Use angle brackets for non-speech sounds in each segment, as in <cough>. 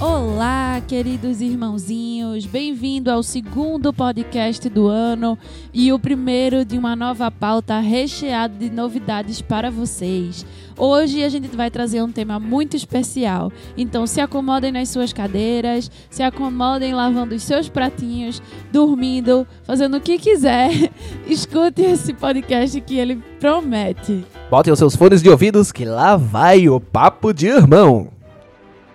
Olá, queridos irmãozinhos, bem-vindo ao segundo podcast do ano e o primeiro de uma nova pauta recheado de novidades para vocês. Hoje a gente vai trazer um tema muito especial, então se acomodem nas suas cadeiras, se acomodem lavando os seus pratinhos, dormindo, fazendo o que quiser. <laughs> Escute esse podcast que ele promete. Botem os seus fones de ouvidos que lá vai o Papo de Irmão.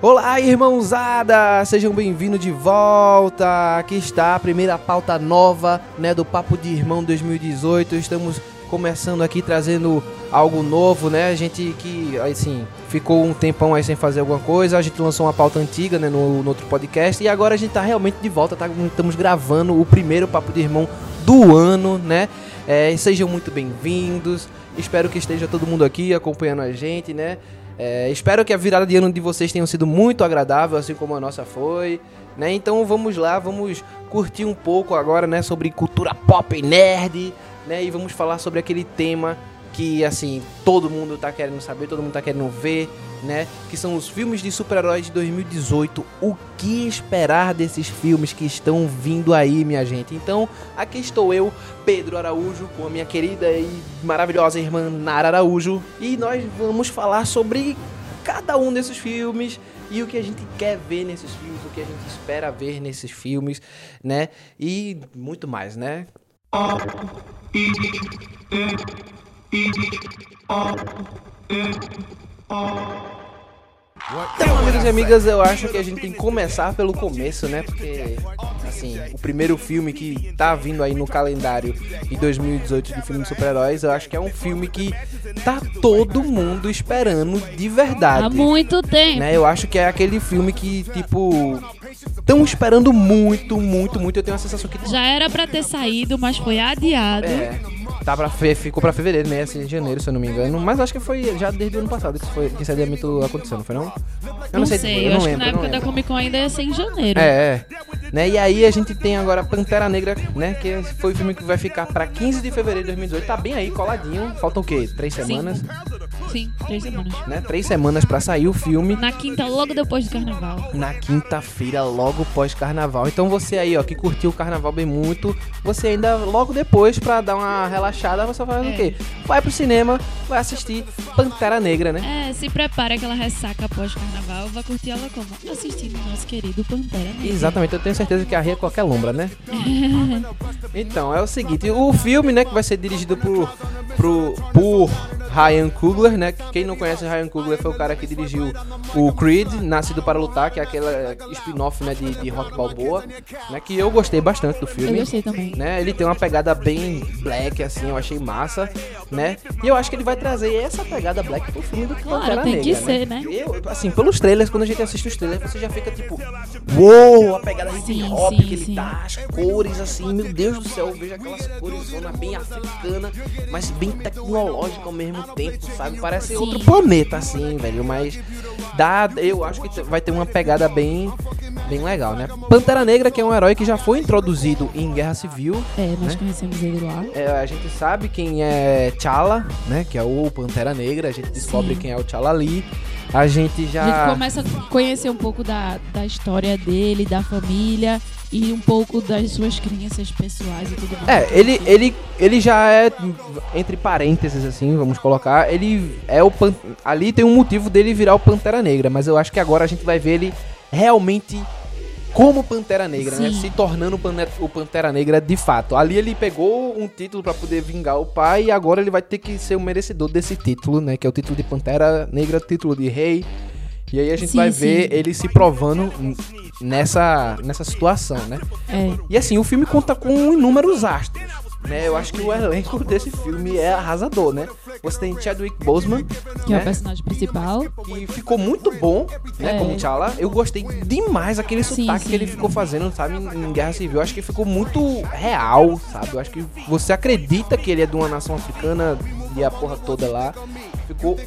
Olá, irmãozada! Sejam bem-vindos de volta! Aqui está a primeira pauta nova, né, do Papo de Irmão 2018. Estamos começando aqui trazendo algo novo, né? A gente que, assim, ficou um tempão aí sem fazer alguma coisa. A gente lançou uma pauta antiga, né, no, no outro podcast. E agora a gente tá realmente de volta, tá? Estamos gravando o primeiro Papo de Irmão do ano, né? É, sejam muito bem-vindos. Espero que esteja todo mundo aqui acompanhando a gente, né? É, espero que a virada de ano de vocês tenha sido muito agradável, assim como a nossa foi. Né? Então vamos lá, vamos curtir um pouco agora né, sobre cultura pop e nerd. Né? E vamos falar sobre aquele tema que assim todo mundo tá querendo saber, todo mundo tá querendo ver, né? Que são os filmes de super-heróis de 2018. O que esperar desses filmes que estão vindo aí, minha gente? Então, aqui estou eu, Pedro Araújo, com a minha querida e maravilhosa irmã Nara Araújo, e nós vamos falar sobre cada um desses filmes e o que a gente quer ver nesses filmes, o que a gente espera ver nesses filmes, né? E muito mais, né? Então, amigos e amigas, eu acho que a gente tem que começar pelo começo, né? Porque, assim, o primeiro filme que tá vindo aí no calendário de 2018 de filme de super-heróis, eu acho que é um filme que tá todo mundo esperando de verdade. Há muito tempo. Né? Eu acho que é aquele filme que, tipo, estão esperando muito, muito, muito. Eu tenho a sensação que Já era pra ter saído, mas foi adiado. é, tá pra fe... ficou pra fevereiro, né? Esse janeiro, se eu não me engano. Mas acho que foi já desde o ano passado que, isso foi... que esse adiamento aconteceu, não foi não? Eu não, sei, eu, não acho lembro, que na eu não época da. Comic Con ainda ia ser em janeiro. É, é. Né? E aí a gente tem agora Pantera Negra, né? Que foi o filme que vai ficar pra 15 de fevereiro de 2018. Tá bem aí, coladinho. Faltam o quê? Três Sim. semanas, Sim, três semanas. né? Três semanas pra sair o filme. Na quinta, logo depois do carnaval. na quinta-feira, logo pós-carnaval. Então você aí, ó, que curtiu o carnaval bem muito, você ainda logo depois, pra dar uma relaxada, você faz É. o quê? Vai pro cinema, vai assistir Pantera Negra, né? É, se prepara aquela ressaca após carnaval, vai curtir ela como? Assistindo nosso querido Pantera Negra. Exatamente, eu tenho certeza que arria qualquer lombra, né? <laughs> então, é o seguinte, o filme, né, que vai ser dirigido por, por, por Ryan Coogler, né? Quem não conhece Ryan Coogler foi o cara que dirigiu o Creed, Nascido para Lutar, que é aquela spin-off, né, de, de Rock Balboa, né? Que eu gostei bastante do Eu filme. gostei também. né? Ele tem uma pegada bem black, assim, eu achei massa, né? E eu acho que ele vai trazer essa pegada black pro filme do Claro, Pantera tem que Negra, ser, né? Eu, assim, pelos trailers, quando a gente assiste os trailers, você já fica tipo, uou, a pegada hip hop que ele sim. tá, as cores, assim, meu Deus do céu, eu vejo aquelas cores zona bem africana, mas bem tecnológica ao mesmo tempo, sabe? Parece Sim. outro planeta, assim, velho, mas dá, eu acho que vai ter uma pegada bem, bem legal, né? Pantera Negra, que é um herói que já foi introduzido em Guerra Civil, É, nós Né? conhecemos ele lá. é, a gente sabe quem é T'Challa, né? Que é o Pantera Negra. A gente descobre Sim. quem é o T'Challa ali. A gente já. A gente começa a conhecer um pouco da, da história dele, da família e um pouco das suas crenças pessoais e tudo mais. É, ele, ele, ele já é, entre parênteses, assim, vamos colocar, ele é o. Pan... Ali tem um motivo dele virar o Pantera Negra, mas eu acho que agora a gente vai ver ele realmente como Pantera Negra, né? Sim. Se tornando o Pantera Negra de fato. Ali ele pegou um título pra poder vingar o pai e agora ele vai ter que ser o merecedor desse título, né? Que é o título de Pantera Negra, título de rei. E aí a gente Sim, vai sim. ver ele se provando nessa, nessa situação, né? É. E assim, o filme conta com inúmeros astros. Né? Eu acho que o elenco desse filme é arrasador, né? Você tem Chadwick Boseman, Que é né? o personagem principal. que ficou muito bom, né, É. como T'Challa. Eu gostei demais aquele Sim, sotaque sim. que ele ficou fazendo, sabe, em em Guerra Civil. Eu acho que ficou muito real, sabe? Eu acho que você acredita que ele é de uma nação africana e a porra toda lá. Ficou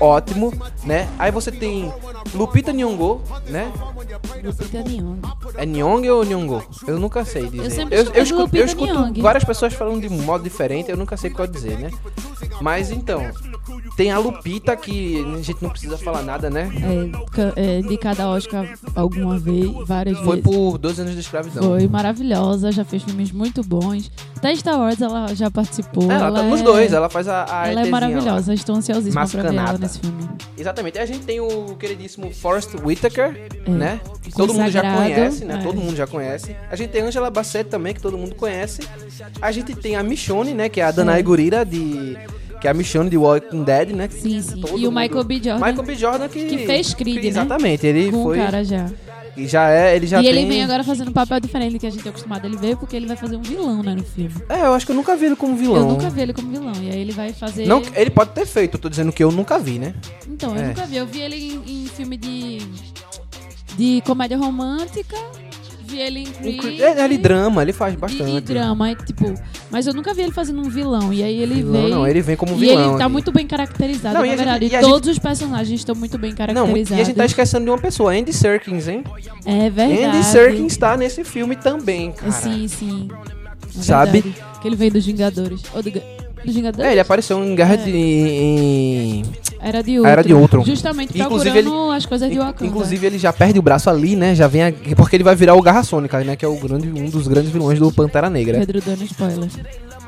ótimo, né? Aí você tem Lupita Nyong'o, né? Lupita Nyong'o. É Nyong'o ou Nyong'o? Eu nunca sei dizer. Eu sempre eu, de escuto, eu escuto várias pessoas falando de modo diferente, eu nunca sei qual dizer, né? Mas então, tem a Lupita que a gente não precisa falar nada, né? É, é, indicada a Oscar alguma vez, várias Foi vezes. por 12 anos de escravidão. Foi maravilhosa, já fez filmes muito bons. Até Star Wars ela já participou. É, ela, tá é- nos dois, ela faz a, a Ela é maravilhosa, estou pra ela Mascanata. nesse filme. Exatamente. A gente tem o queridíssimo Forrest Whitaker, É. né? Que todo mundo já conhece, né? é. Todo mundo já conhece. A gente tem Angela Bassett também, que todo mundo conhece. A gente tem a Michonne, né? Que é a Danai. Gurira de... Que é a Michonne de Walking Dead, né? Sim, sim. Todo e o mundo- Michael B. Jordan, Michael B. Jordan que... que fez Creed, né? Exatamente. Ele com foi... cara já. E já é... Ele já e ele tem... vem agora fazendo um papel diferente do que a gente é acostumado ele ver, porque ele vai fazer um vilão, né, no filme. É, eu acho que eu nunca vi ele como vilão. Eu nunca vi ele como vilão. E aí ele vai fazer. Não, ele pode ter feito, eu tô dizendo que eu nunca vi, né? Então, eu É. nunca vi. Eu vi ele em, em filme de. de comédia romântica. Vi ele em Creed. É, ele drama, ele faz e- bastante. E, drama, é, tipo. Mas eu nunca vi ele fazendo um vilão. E aí ele Vilão, veio. não, ele vem como e vilão. ele tá aqui. muito bem caracterizado, Não, e na a gente- verdade. e todos os personagens estão muito bem Não, caracterizados. e a gente tá esquecendo de uma pessoa, Andy Serkins, hein? É verdade. Andy Serkins tá nesse filme também, cara. Sim, sim. É Sabe? verdade. Que ele veio dos Vingadores. Ou do, dos Vingadores? É, ele apareceu em Guerra É. de... Em... Era de outro. Era de Ultron. Justamente Inclusive, procurando as coisas de Wakanda. Inclusive, ele já perde o braço ali, né? Já vem aqui, porque ele vai virar o Garra Sônica, né? Que é o grande, um dos grandes vilões do Pantera Negra. Pedro dando spoiler.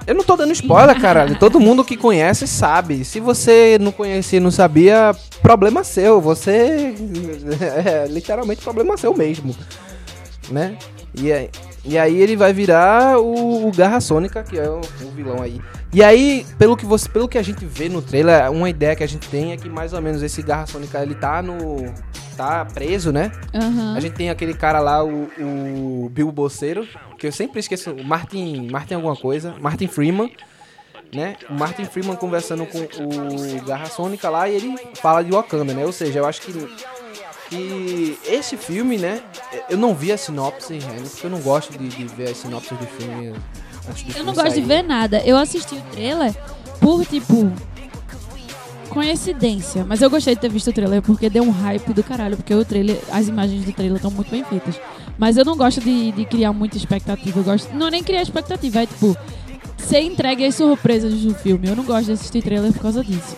Eu não tô dando spoiler, caralho. <laughs> Todo mundo que conhece sabe. Se você não conhecia e não sabia, problema seu. Você. <laughs> É literalmente problema seu mesmo. Né? E aí, e aí ele vai virar o, o Garra Sônica, que é o, o vilão aí. E aí, pelo que, você, pelo que a gente vê no trailer, uma ideia que a gente tem é que mais ou menos esse Garra Sônica ele tá no. tá preso, né? Aham. A gente tem aquele cara lá, o, o Bill Bolseiro, que eu sempre esqueço, o Martin, Martin alguma coisa, Martin Freeman, né? O Martin Freeman conversando com o Garra Sônica lá e ele fala de Wakanda, né? Ou seja, eu acho que, que esse filme, né? Eu não vi a sinopse, né? porque eu não gosto de, de ver as sinopses de filme Eu não gosto de ver nada. Eu assisti o trailer por, tipo. Coincidência. Mas eu gostei de ter visto o trailer porque deu um hype do caralho. Porque o trailer, as imagens do trailer estão muito bem feitas. Mas eu não gosto de, de criar muita expectativa. Eu gosto. Não é nem criar expectativa, é tipo. Ser entregue às surpresas do filme. Eu não gosto de assistir trailer por causa disso.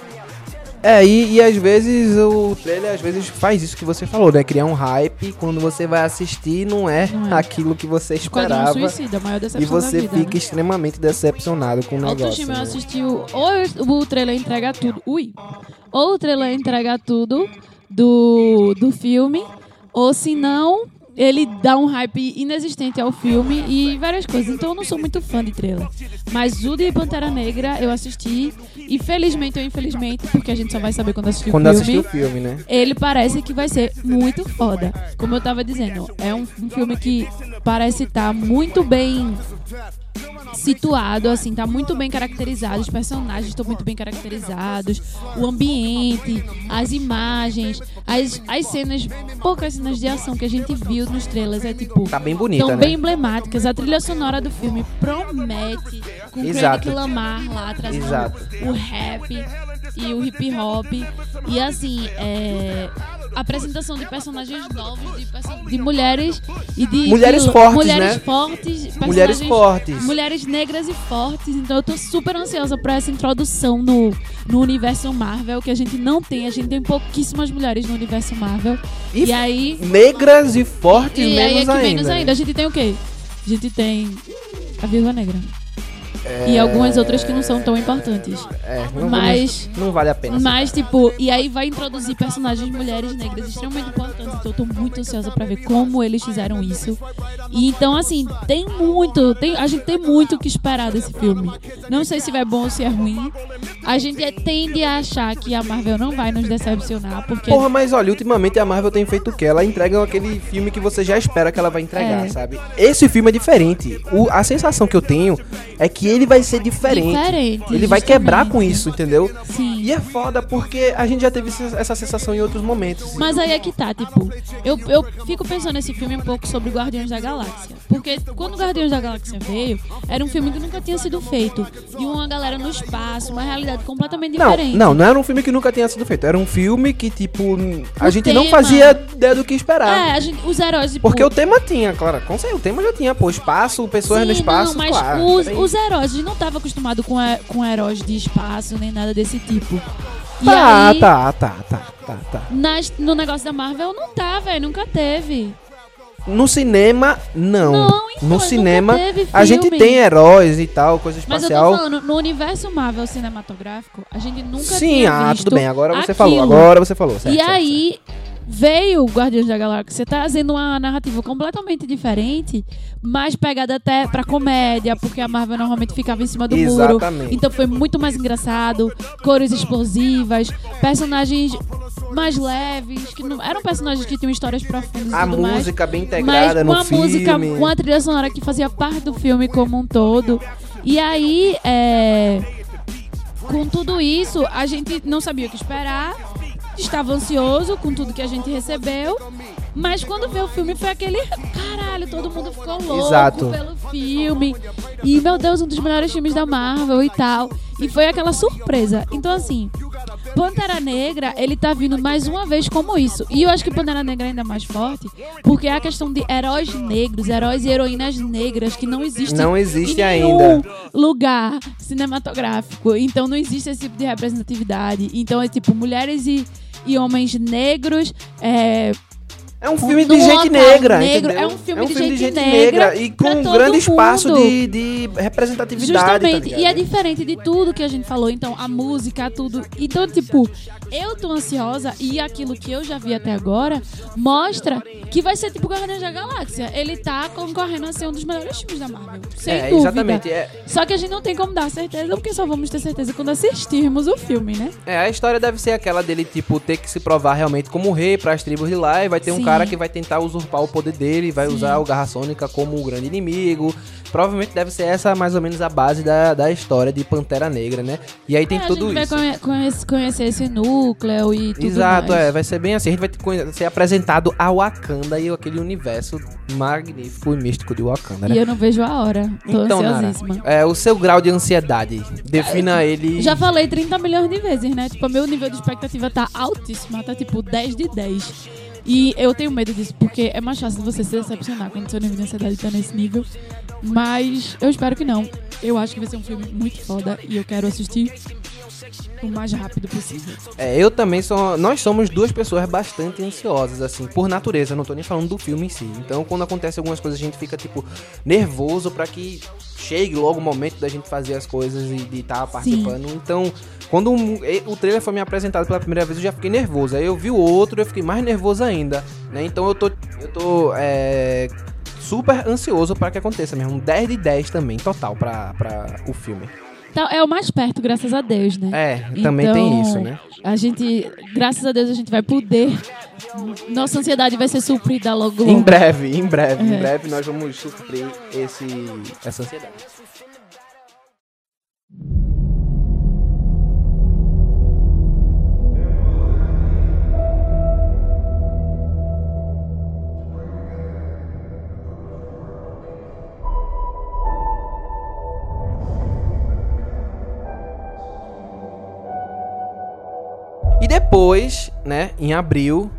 É, e, e às vezes o trailer às vezes faz isso que você falou, né? Criar um hype, quando você vai assistir não é, Não é. aquilo que você esperava. Suicida, a maior E decepção você da vida, fica né? extremamente decepcionado com o negócio. Autoestima, eu né? assisti o. Ou o trailer entrega tudo. Ui! Ou o trailer entrega tudo do, do filme, ou se não, ele dá um hype inexistente ao filme e várias coisas. Então eu não sou muito fã de trailer. Mas o de Pantera Negra eu assisti. E felizmente ou infelizmente, porque a gente só vai saber quando assistir Quando o assistir filme. o filme, né? Ele parece que vai ser muito foda. Como eu tava dizendo, é um, um filme que parece estar muito bem situado, assim, tá muito bem caracterizado, os personagens estão muito bem caracterizados, o ambiente, as imagens, as, as cenas, poucas cenas de ação que a gente viu nos trailers, é tipo. Tá bem bonita, São né? bem emblemáticas. A trilha sonora do filme promete com Exato. Kendrick Lamar lá trazendo Exato. o rap e o hip hop. E assim, é, apresentação de personagens novos, de, perso- de mulheres e de. Mulheres de- fortes, mulheres né? fortes, Mulheres fortes. Mulheres negras e fortes. Então eu tô super ansiosa pra essa introdução no, no universo Marvel, que a gente não tem. A gente tem pouquíssimas mulheres no universo Marvel. E E, aí. Negras e fortes E aí é menos que ainda. menos ainda. A gente tem o quê? A gente tem a Viúva Negra. É, E algumas outras que não são tão importantes. É, não, Mas- vamos- não vale a pena. Mas, tipo, e aí vai introduzir personagens mulheres negras extremamente importantes. Então eu tô muito ansiosa pra ver como eles fizeram isso. E então, assim, tem muito. Tem, a gente tem muito o que esperar desse filme. Não sei se vai bom ou se é ruim. A gente é- tende a achar que a Marvel não vai nos decepcionar, porque. Porra, mas olha, ultimamente a Marvel tem feito o quê? Ela entrega aquele filme que você já espera que ela vai entregar, É. sabe? Esse filme é diferente. O- a sensação que eu tenho é que ele vai ser diferente. Diferente, Ele vai quebrar com isso, entendeu? Sim. E é foda porque a gente já teve essa essa sensação em outros momentos. Mas aí é que tá, tipo, eu, eu fico pensando nesse filme um pouco sobre Guardiões da Galáxia. Porque quando Guardiões da Galáxia veio, era um filme que nunca tinha sido feito. De uma galera no espaço, uma realidade completamente Não, diferente. não, não era um filme que nunca tinha sido feito. Era um filme que, tipo, a O gente não tema- fazia ideia do que esperar. É, a gente, os heróis, tipo, Porque o tema tinha, claro, com certeza, o tema já tinha, pô, espaço, pessoas Sim, no espaço, não, mas claro. os, os heróis, a gente não tava acostumado com, he- com heróis de espaço, nem nada desse tipo. E Tá, aí, tá, tá, tá, tá, tá. nas- no negócio da Marvel não tá, velho, nunca teve. No cinema, não. Não, então, no cinema, a gente tem heróis e tal, coisa Mas eu tô espacial. falando, no universo Marvel cinematográfico, a gente nunca Sim, ah, tudo bem, agora você aquilo. falou, agora você falou. certo, e certo, aí veio o Guardiões da Galáxia trazendo uma narrativa completamente diferente, mais pegada até pra comédia, porque a Marvel normalmente ficava em cima do muro. Exatamente. Então foi muito mais engraçado, cores explosivas, personagens mais leves, que não eram personagens que tinham histórias profundas A tudo mais. música bem Mas integrada com no a filme. música, com a trilha sonora que fazia parte do filme como um todo. E aí, é, com tudo isso, a gente não sabia o que esperar. Estava ansioso com tudo que a gente recebeu. Mas quando veio o filme foi aquele. Caralho, todo mundo ficou louco Exato. pelo filme. E, meu Deus, um dos melhores filmes da Marvel e tal. E foi aquela surpresa. Então, assim, Pantera Negra, ele tá vindo mais uma vez como isso. E eu acho que Pantera Negra é ainda mais forte, porque é a questão de heróis negros, heróis e heroínas negras que não existem Não existe em ainda. nenhum lugar cinematográfico. Então não existe esse tipo de representatividade. Então é tipo mulheres e, e homens negros, é, É um filme de gente negra, negro, entendeu? é um filme de gente negra negra e com um grande espaço mundo. de, de representatividade. Justamente. tá e é diferente de tudo que a gente falou. Então, a música, tudo. Então, tipo, eu tô ansiosa e aquilo que eu já vi até agora mostra que vai ser tipo Guardiões da Galáxia. Ele tá concorrendo a ser um dos melhores filmes da Marvel. Sem é, dúvida. exatamente. É, Só que a gente não tem como dar certeza, porque só vamos ter certeza quando assistirmos o filme, né? é, a história deve ser aquela dele, tipo, ter que se provar realmente como rei pras tribos de lá e vai ter um Sim. Cara que vai tentar usurpar o poder dele, vai Sim. usar o Garra Sônica como o grande inimigo. Provavelmente deve ser essa mais ou menos a base da, da história de Pantera Negra, né? E aí tem É, tudo a gente isso. vai conhe- conhece- conhecer esse núcleo e tudo Exato, mais. é, vai ser bem assim. A gente vai ser apresentado a Wakanda e aquele universo magnífico e místico de Wakanda, né? E eu não vejo a hora. Tô Então, Nara, ansiosíssima. é, o seu grau de ansiedade, defina ele. Já falei 30 milhões de vezes, né? Tipo, meu nível de expectativa tá altíssimo, tá tipo 10 de 10. E eu tenho medo disso, porque é mais fácil você se decepcionar quando seu nível de ansiedade tá nesse nível. Mas eu espero que não. Eu acho que vai ser um filme muito foda e eu quero assistir o mais rápido possível. É, eu também sou. Nós somos duas pessoas bastante ansiosas, assim, por natureza. Não tô nem falando do filme em si. Então, quando acontece algumas coisas, a gente fica, tipo, nervoso pra que chegue logo o momento da gente fazer as coisas e de estar participando. Então, quando o trailer foi me apresentado pela primeira vez, eu já fiquei nervoso. Aí eu vi o outro, eu fiquei mais nervoso ainda, né? Então eu tô. Eu tô. é, Super ansioso pra que aconteça mesmo. Um 10 de 10 também, total, pra o filme. Então, é o mais perto, graças a Deus, né? É, também tem Então, isso, né? A gente, graças a Deus, a gente vai poder. Nossa ansiedade vai ser suprida logo. Em logo. breve, em breve, em É. breve nós vamos suprir esse, essa ansiedade. Depois, né, em abril,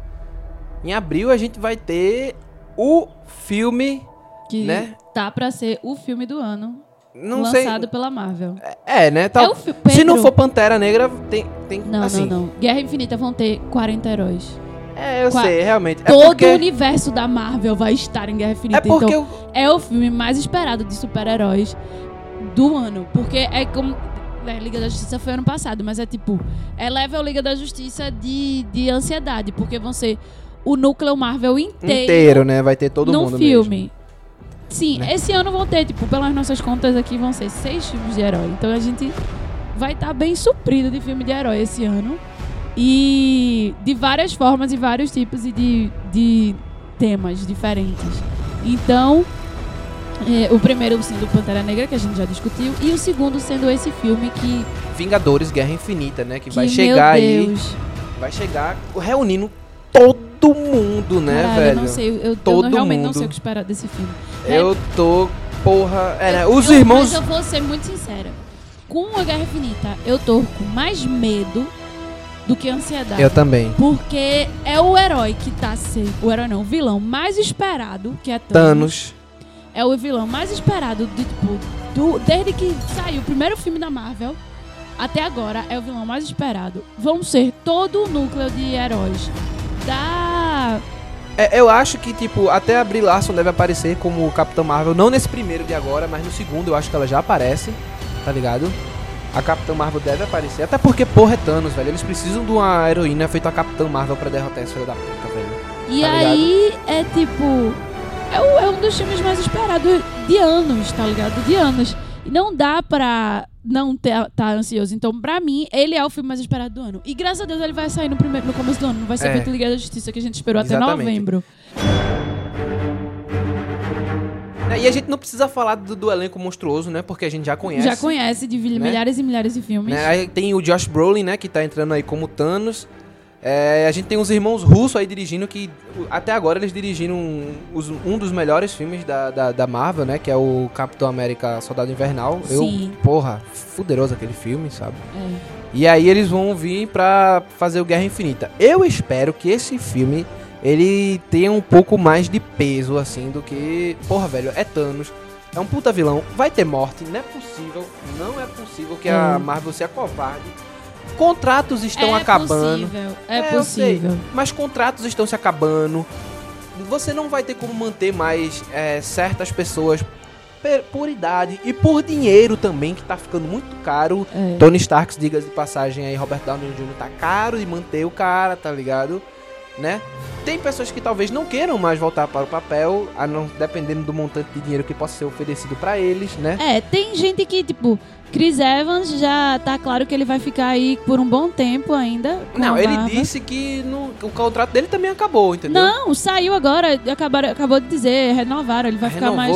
em abril a gente vai ter o filme, Que né? tá pra ser o filme do ano. não lançado sei, pela Marvel. é, né, É tal, o fi- se não for Pantera Negra, tem, tem Não, assim, não, não. Guerra Infinita vão ter 40 heróis. É, eu Qua- sei, realmente. É Todo porque, o universo da Marvel vai estar em Guerra Infinita. é porque então, eu, é o filme mais esperado de super-heróis do ano. Porque é como. Né, Liga da Justiça foi ano passado, mas é tipo. Eleva o Liga da Justiça de, de ansiedade. Porque vão ser o núcleo Marvel inteiro, inteiro, né, vai ter todo no mundo filme. mesmo. Sim, Né? esse ano vão ter, tipo, pelas nossas contas aqui, vão ser seis filmes de herói. Então a gente vai estar bem suprido de filme de herói esse ano. E de várias formas e vários tipos e de, de temas diferentes. Então, É, o primeiro sendo Pantera Negra, que a gente já discutiu, e o segundo sendo esse filme que. Vingadores Guerra Infinita, né? Que, que vai chegar aí. Vai chegar reunindo todo mundo, né, caralho, velho? Eu não sei, eu, eu Todo não- realmente não mundo. sei o que esperar desse filme. Eu tô. Porra. É, né? Eu- Os eu- irmãos. Mas eu vou ser muito sincera. Com a Guerra Infinita, eu tô com mais medo do que ansiedade. Eu também. Porque é o herói que tá sendo. O herói não, o vilão mais esperado, que é Thanos. Thanos. É o vilão mais esperado de, tipo, do, desde que saiu o primeiro filme da Marvel até agora é o vilão mais esperado. Vão ser todo o núcleo de heróis da. É, eu acho que, tipo, até a Brie Larson deve aparecer como Capitã Marvel, não nesse primeiro de agora, mas no segundo eu acho que ela já aparece, tá ligado? A Capitã Marvel deve aparecer, até porque, porra, é Thanos, velho. Eles precisam de uma heroína feita a Capitã Marvel pra derrotar esse filho da puta, velho. E Tá ligado? aí é tipo. É, o- é um dos filmes mais esperados de anos, tá ligado? De anos. E não dá pra não estar tá ansioso. Então, pra mim, ele é o filme mais esperado do ano. E graças a Deus ele vai sair no, primeiro, no começo do ano. Não vai ser É. feito Liga da Justiça que a gente esperou até Exatamente. novembro. É, E a gente não precisa falar do, do elenco monstruoso, né? Porque a gente já conhece. Já conhece de né? milhares e milhares de filmes. Né? Aí tem o Josh Brolin, né? Que tá entrando aí como Thanos. É, a gente tem os irmãos russos aí dirigindo que até agora eles dirigiram um, um dos melhores filmes da, da, da Marvel, né? Que é o Capitão América Soldado Invernal. Sim. Eu, porra, fuderoso aquele filme, sabe? É. E aí eles vão vir pra fazer o Guerra Infinita. Eu espero que esse filme ele tenha um pouco mais de peso, assim, do que. Porra, velho, é Thanos. É um puta vilão. Vai ter morte. Não é possível. Não é possível que a É. Marvel seja covarde. Contratos estão é acabando. Possível, é, É, sei. possível. Mas contratos estão se acabando. Você não vai ter como manter mais é, certas pessoas por idade e por dinheiro também, que tá ficando muito caro. É. Tony Stark, diga de passagem aí, Robert Downey Jr. tá caro de manter o cara, tá ligado? Né? Tem pessoas que talvez não queiram mais voltar para o papel, a não dependendo do montante de dinheiro que possa ser oferecido pra eles, né? É, tem gente que, tipo, Chris Evans já tá claro que ele vai ficar aí por um bom tempo ainda. não, ele disse que no- o contrato dele também acabou, entendeu? Não, saiu agora, acabaram, acabou de dizer, renovaram, ele vai ficar mais.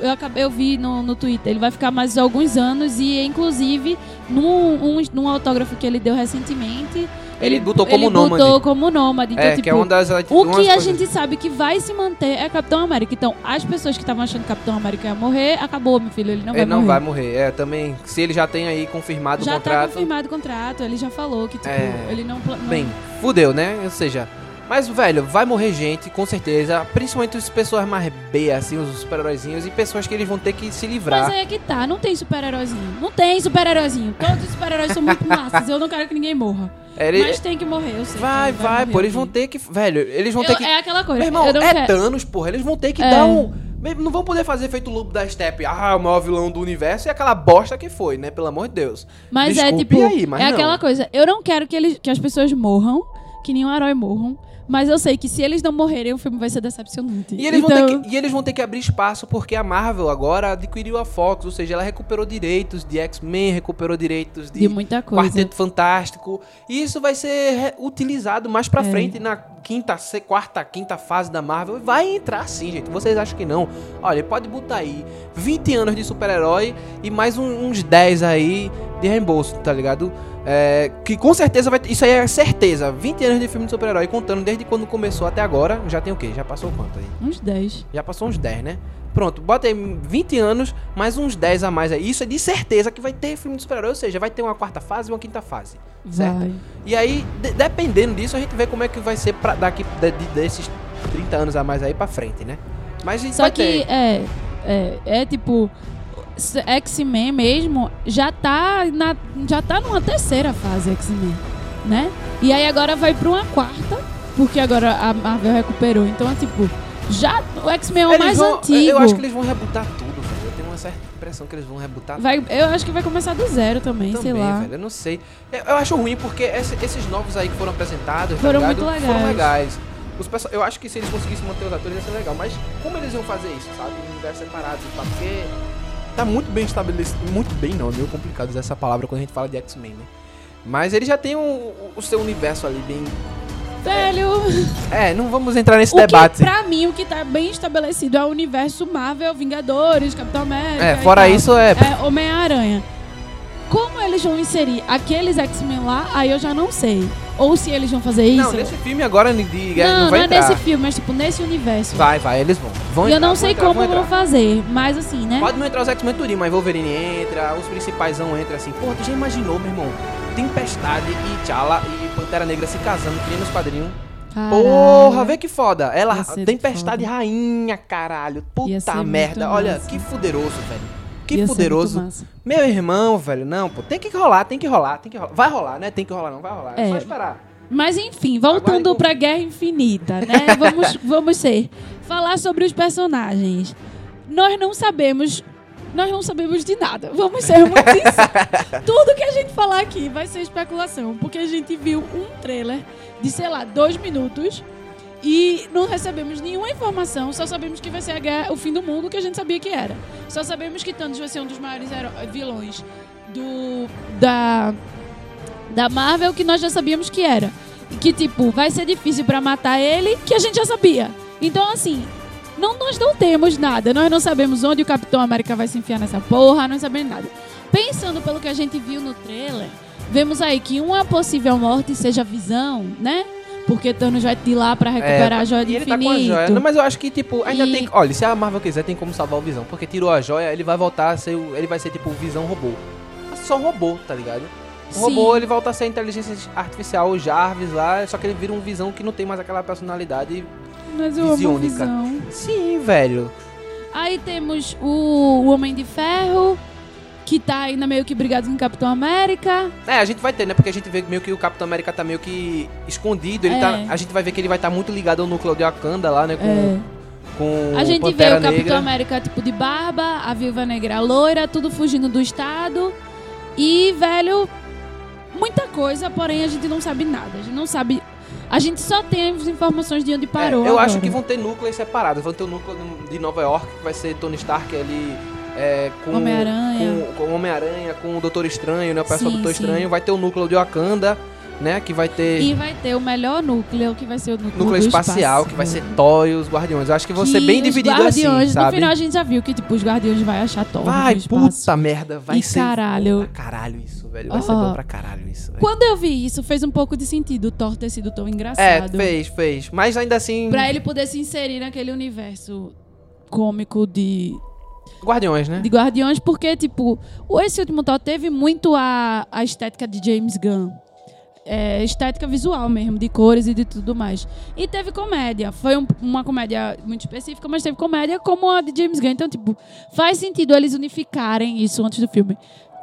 Eu, acabei, eu vi no, no Twitter, ele vai ficar mais alguns anos e, inclusive, num, um- num autógrafo que ele deu recentemente, Ele botou como ele nômade. botou como nômade. Então, É, tipo, que é uma das o que a coisas- gente sabe que vai se manter é Capitão América. Então, as pessoas que estavam achando que Capitão América ia morrer, acabou, meu filho, ele não vai ele não morrer. vai morrer. É, também, se ele já tem aí confirmado já o contrato, tá confirmado o contrato, ele já falou que, tipo, É. ele não... não bem, fudeu, né? Ou seja, mas, velho, vai morrer gente, com certeza. Principalmente as pessoas mais B, assim, os super-heróizinhos, e pessoas que eles vão ter que se livrar. Mas aí é que tá, não tem super-heróizinho. Não tem super-heróizinho. Todos os super-heróis são muito <laughs> massas. Eu não quero que ninguém morra. É, ele- Mas tem que morrer, eu sei. vai, vai, morrer pô, eles vão ter que. Velho, eles vão Eu- ter que. É aquela coisa. Meu irmão, é quero... Thanos, porra. Eles vão ter que É. dar um. Não vão poder fazer feito o Lobo da Steppe, ah, o maior vilão do universo e aquela bosta que foi, né? Pelo amor de Deus. Mas é Desculpe tipo, aí, mas é não. aquela coisa. Eu não quero que, eles, que as pessoas morram, que nenhum herói morram. Mas eu sei que se eles não morrerem, o filme vai ser decepcionante. E eles, então, vão ter que, e eles vão ter que abrir espaço porque a Marvel agora adquiriu a Fox, ou seja, ela recuperou direitos de X-Men, recuperou direitos de, de muita coisa. Quarteto Fantástico. E isso vai ser utilizado mais pra É. frente na quinta, quarta, quinta fase da Marvel. Vai entrar sim, gente. Vocês acham que não? Olha, pode botar aí 20 anos de super-herói e mais um- uns 10 aí de reembolso, tá ligado? É, que com certeza vai ter, Isso aí é certeza. 20 anos de filme de super-herói, contando desde quando começou até agora. Já tem o quê? Já passou quanto aí? Uns 10. Já passou uns 10, né? Pronto, bota aí 20 anos, mais uns 10 a mais aí. Isso é de certeza que vai ter filme de super-herói, ou seja, vai ter uma quarta fase e uma quinta fase. Certo. Vai. E aí, de- dependendo disso, a gente vê como é que vai ser pra daqui de- de- desses 30 anos a mais aí pra frente, né? Mas a gente Só vai que ter. é, é, é tipo X-Men mesmo já tá na já tá numa terceira fase X-Men, né? E aí agora vai pra uma quarta, porque agora a Marvel recuperou. Então é tipo, já o X-Men é o Eles mais vão- antigo. Eu acho que eles vão rebutar tudo, velho. Eu tenho uma certa impressão que eles vão rebutar vai, eu acho que vai começar do zero também, também, sei lá. velho. Eu não sei. Eu, eu acho ruim porque esse- esses novos aí que foram apresentados, tá Foram ligado? muito legais. Foram legais. Os perso- eu acho que se eles conseguissem manter os atores ia ser legal, mas como eles iam fazer isso, sabe? Em universos separados, porque tá muito bem estabelecido. Muito bem, não, é meio complicado usar essa palavra quando a gente fala de X-Men, né? Mas ele já tem o, o seu universo ali bem Velho, É, não vamos entrar nesse o que debate. pra mim o que tá bem estabelecido é o universo Marvel, Vingadores, Capitão América. É, fora tal. isso é. É Homem-Aranha. Como eles vão inserir aqueles X-Men lá, aí eu já não sei. Ou se eles vão fazer isso. Não, nesse filme agora de não, não, não vai é entrar. nesse filme, mas tipo, nesse universo. Vai, vai, eles vão. vão E eu entrar, não vão sei entrar, como vão vão entrar. fazer, mas assim, né? Pode não entrar os X-Men tudinho, mas Wolverine entra, os principais não entram assim. Pô, tu já imaginou, meu irmão? Tempestade e T'Challa e Pantera Negra se casando, que nem nos quadrinhos. Caralho. Porra, vê que foda. Ela, Tempestade foda. rainha, caralho. Puta merda. Olha, massa. que fuderoso, velho. Que Ia massa. Meu irmão, velho, não, pô, tem que rolar, tem que rolar, tem que rolar. Vai rolar, né? Tem que rolar, não vai rolar. É, É. só esperar. Mas enfim, voltando Agora, pra Guerra Infinita, né? vamos, <laughs> vamos ser. Falar sobre os personagens. Nós não sabemos. Nós não sabemos de nada. Vamos ser muito sinceros. Tudo que a gente falar aqui vai ser especulação. Porque a gente viu um trailer de, sei lá, dois minutos. E não recebemos nenhuma informação. Só sabemos que vai ser guerra, o fim do mundo, que a gente sabia que era. Só sabemos que Thanos vai ser um dos maiores vilões do. Da da Marvel que nós já sabíamos que era. Que, tipo, vai ser difícil pra matar ele, que a gente já sabia. Então, assim, não, nós não temos nada. Nós não sabemos onde o Capitão América vai se enfiar nessa porra, não sabemos nada. Pensando pelo que a gente viu no trailer, vemos aí que uma possível morte seja visão, né? Porque Thanos vai de lá pra recuperar a joia do É, ele infinito. tá com a joia. Não, mas eu acho que, tipo, ainda E- tem. Olha, se a Marvel quiser, tem como salvar o Visão. Porque tirou a joia, ele vai voltar a ser. Ele vai ser, tipo, o Visão robô. Só um robô, tá ligado? O Sim. robô, ele volta a ser a inteligência artificial, o Jarvis lá, só que ele vira um Visão que não tem mais aquela personalidade. Mas eu amo a visão. Sim, velho. Aí temos o, o Homem de Ferro, que tá ainda meio que brigado com o Capitão América. É, a gente vai ter, né? Porque a gente vê meio que o Capitão América tá meio que escondido. Ele É. tá, a gente vai ver que ele vai estar muito ligado ao núcleo de Wakanda lá, né? Com, É. com A gente Pantera vê o Capitão Negra. América, tipo, de barba, a Viúva Negra loira, tudo fugindo do Estado. E, velho, muita coisa, porém a gente não sabe nada. A gente não sabe. A gente só tem as informações de onde parou. É, eu acho agora. que vão ter núcleos separados. Vão ter o núcleo de Nova York, que vai ser Tony Stark ali. É, com Homem-Aranha. Com, com o Homem-Aranha, com o Doutor Estranho, né? O pessoal do Doutor sim. Estranho. Vai ter o núcleo de Wakanda, né? Que vai ter E vai ter o melhor núcleo, que vai ser o núcleo, núcleo espacial, espaço. que vai ser Thor e os Guardiões. Eu acho que ser Que bem dividido assim, Guardiões, sabe? No final a gente já viu que, tipo, os Guardiões vai achar Thor Vai, puta merda, vai E ser caralho. bom pra caralho isso, velho. Vai ser Ó. bom pra caralho isso, velho. Quando eu vi isso, fez um pouco de sentido o Thor ter sido tão É, engraçado. fez, fez. Mas ainda assim, Pra ele poder se inserir naquele universo cômico de, Guardiões, né? de Guardiões, porque, tipo, esse último Thor teve muito a, a estética de James Gunn. É, estética visual mesmo, de cores e de tudo mais. E teve comédia. Foi um- uma comédia muito específica, mas teve comédia como a de James Gunn. Então, tipo, faz sentido eles unificarem isso antes do filme.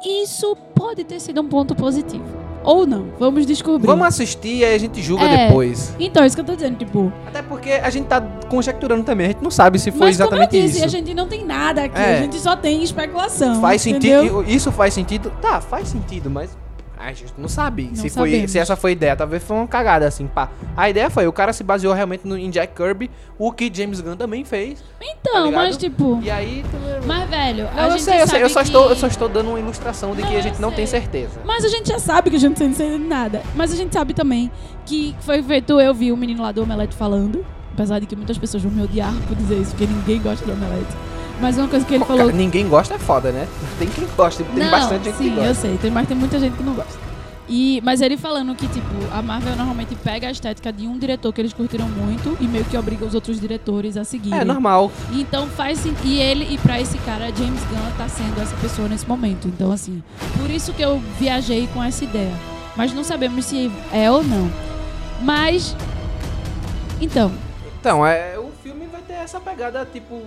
Isso pode ter sido um ponto positivo. Ou não. Vamos descobrir. Vamos assistir e aí a gente julga É. depois. Então, isso que eu tô dizendo, tipo. Até porque a gente tá conjecturando também. A gente não sabe se foi mas como eu exatamente disse, isso. a gente não tem nada aqui. É. A gente só tem especulação. Faz entendeu? sentido. Isso faz sentido? Tá, faz sentido, mas. A gente não sabe Não se, foi, se essa foi a ideia. Talvez foi uma cagada, assim, pá. A ideia foi, o cara se baseou realmente no, em Jack Kirby, o que James Gunn também fez. Então, Tá mas tipo. E aí. Mas, velho, Não, eu sei, eu sei. Eu só, que- estou, eu só estou dando uma ilustração de Não, que a gente não tem certeza. Mas a gente já sabe que a gente não tem nada. Mas a gente sabe também que foi feito. Eu vi o menino lá do Omelete falando. Apesar de que muitas pessoas vão me odiar por dizer isso, porque ninguém gosta do Omelete. Mas uma coisa que ele falou. cara, ninguém gosta é foda, né? Tem quem gosta, tem não, bastante gente sim, que gosta. eu sei, tem, mas tem muita gente que não gosta. E, mas ele falando que, tipo, a Marvel normalmente pega a estética de um diretor que eles curtiram muito e meio que obriga os outros diretores a seguirem. É normal. Então faz sen- E ele, e pra esse cara, James Gunn tá sendo essa pessoa nesse momento. Então, assim, por isso que eu viajei com essa ideia. Mas não sabemos se é ou não. Mas. Então, Então, é, o filme vai ter essa pegada, tipo.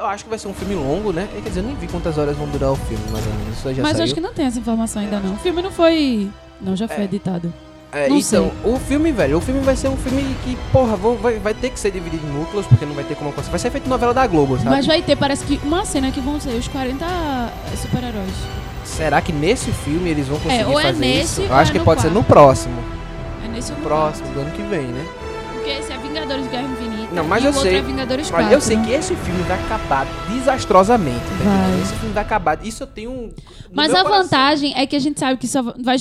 Eu acho que vai ser um filme longo, né? Quer dizer, eu nem vi quantas horas vão durar o filme, mais ou menos. Isso já mas eu saiu. acho que não tem essa informação ainda não. O filme não foi. Não, já foi É. editado. É, então, o filme, velho, o filme vai ser um filme que, porra, vou- vai, vai ter que ser dividido em núcleos, porque não vai ter como acontecer. Vai ser feito novela da Globo, sabe? Mas vai ter, parece que, uma cena que vão ser os 40 super-heróis. Será que nesse filme eles vão conseguir ou é fazer nesse isso? Eu acho é que pode ser no quarto. próximo. É nesse no Próximo, do ano que vem, né? quarto. Porque esse é Vingadores Guerra. Não, mas eu o outro sei. é Vingadores Mas 4. eu sei que esse filme vai acabar desastrosamente. tá? Esse filme vai acabar. Isso eu tenho. Mas a coração. vantagem é que a gente sabe que só vai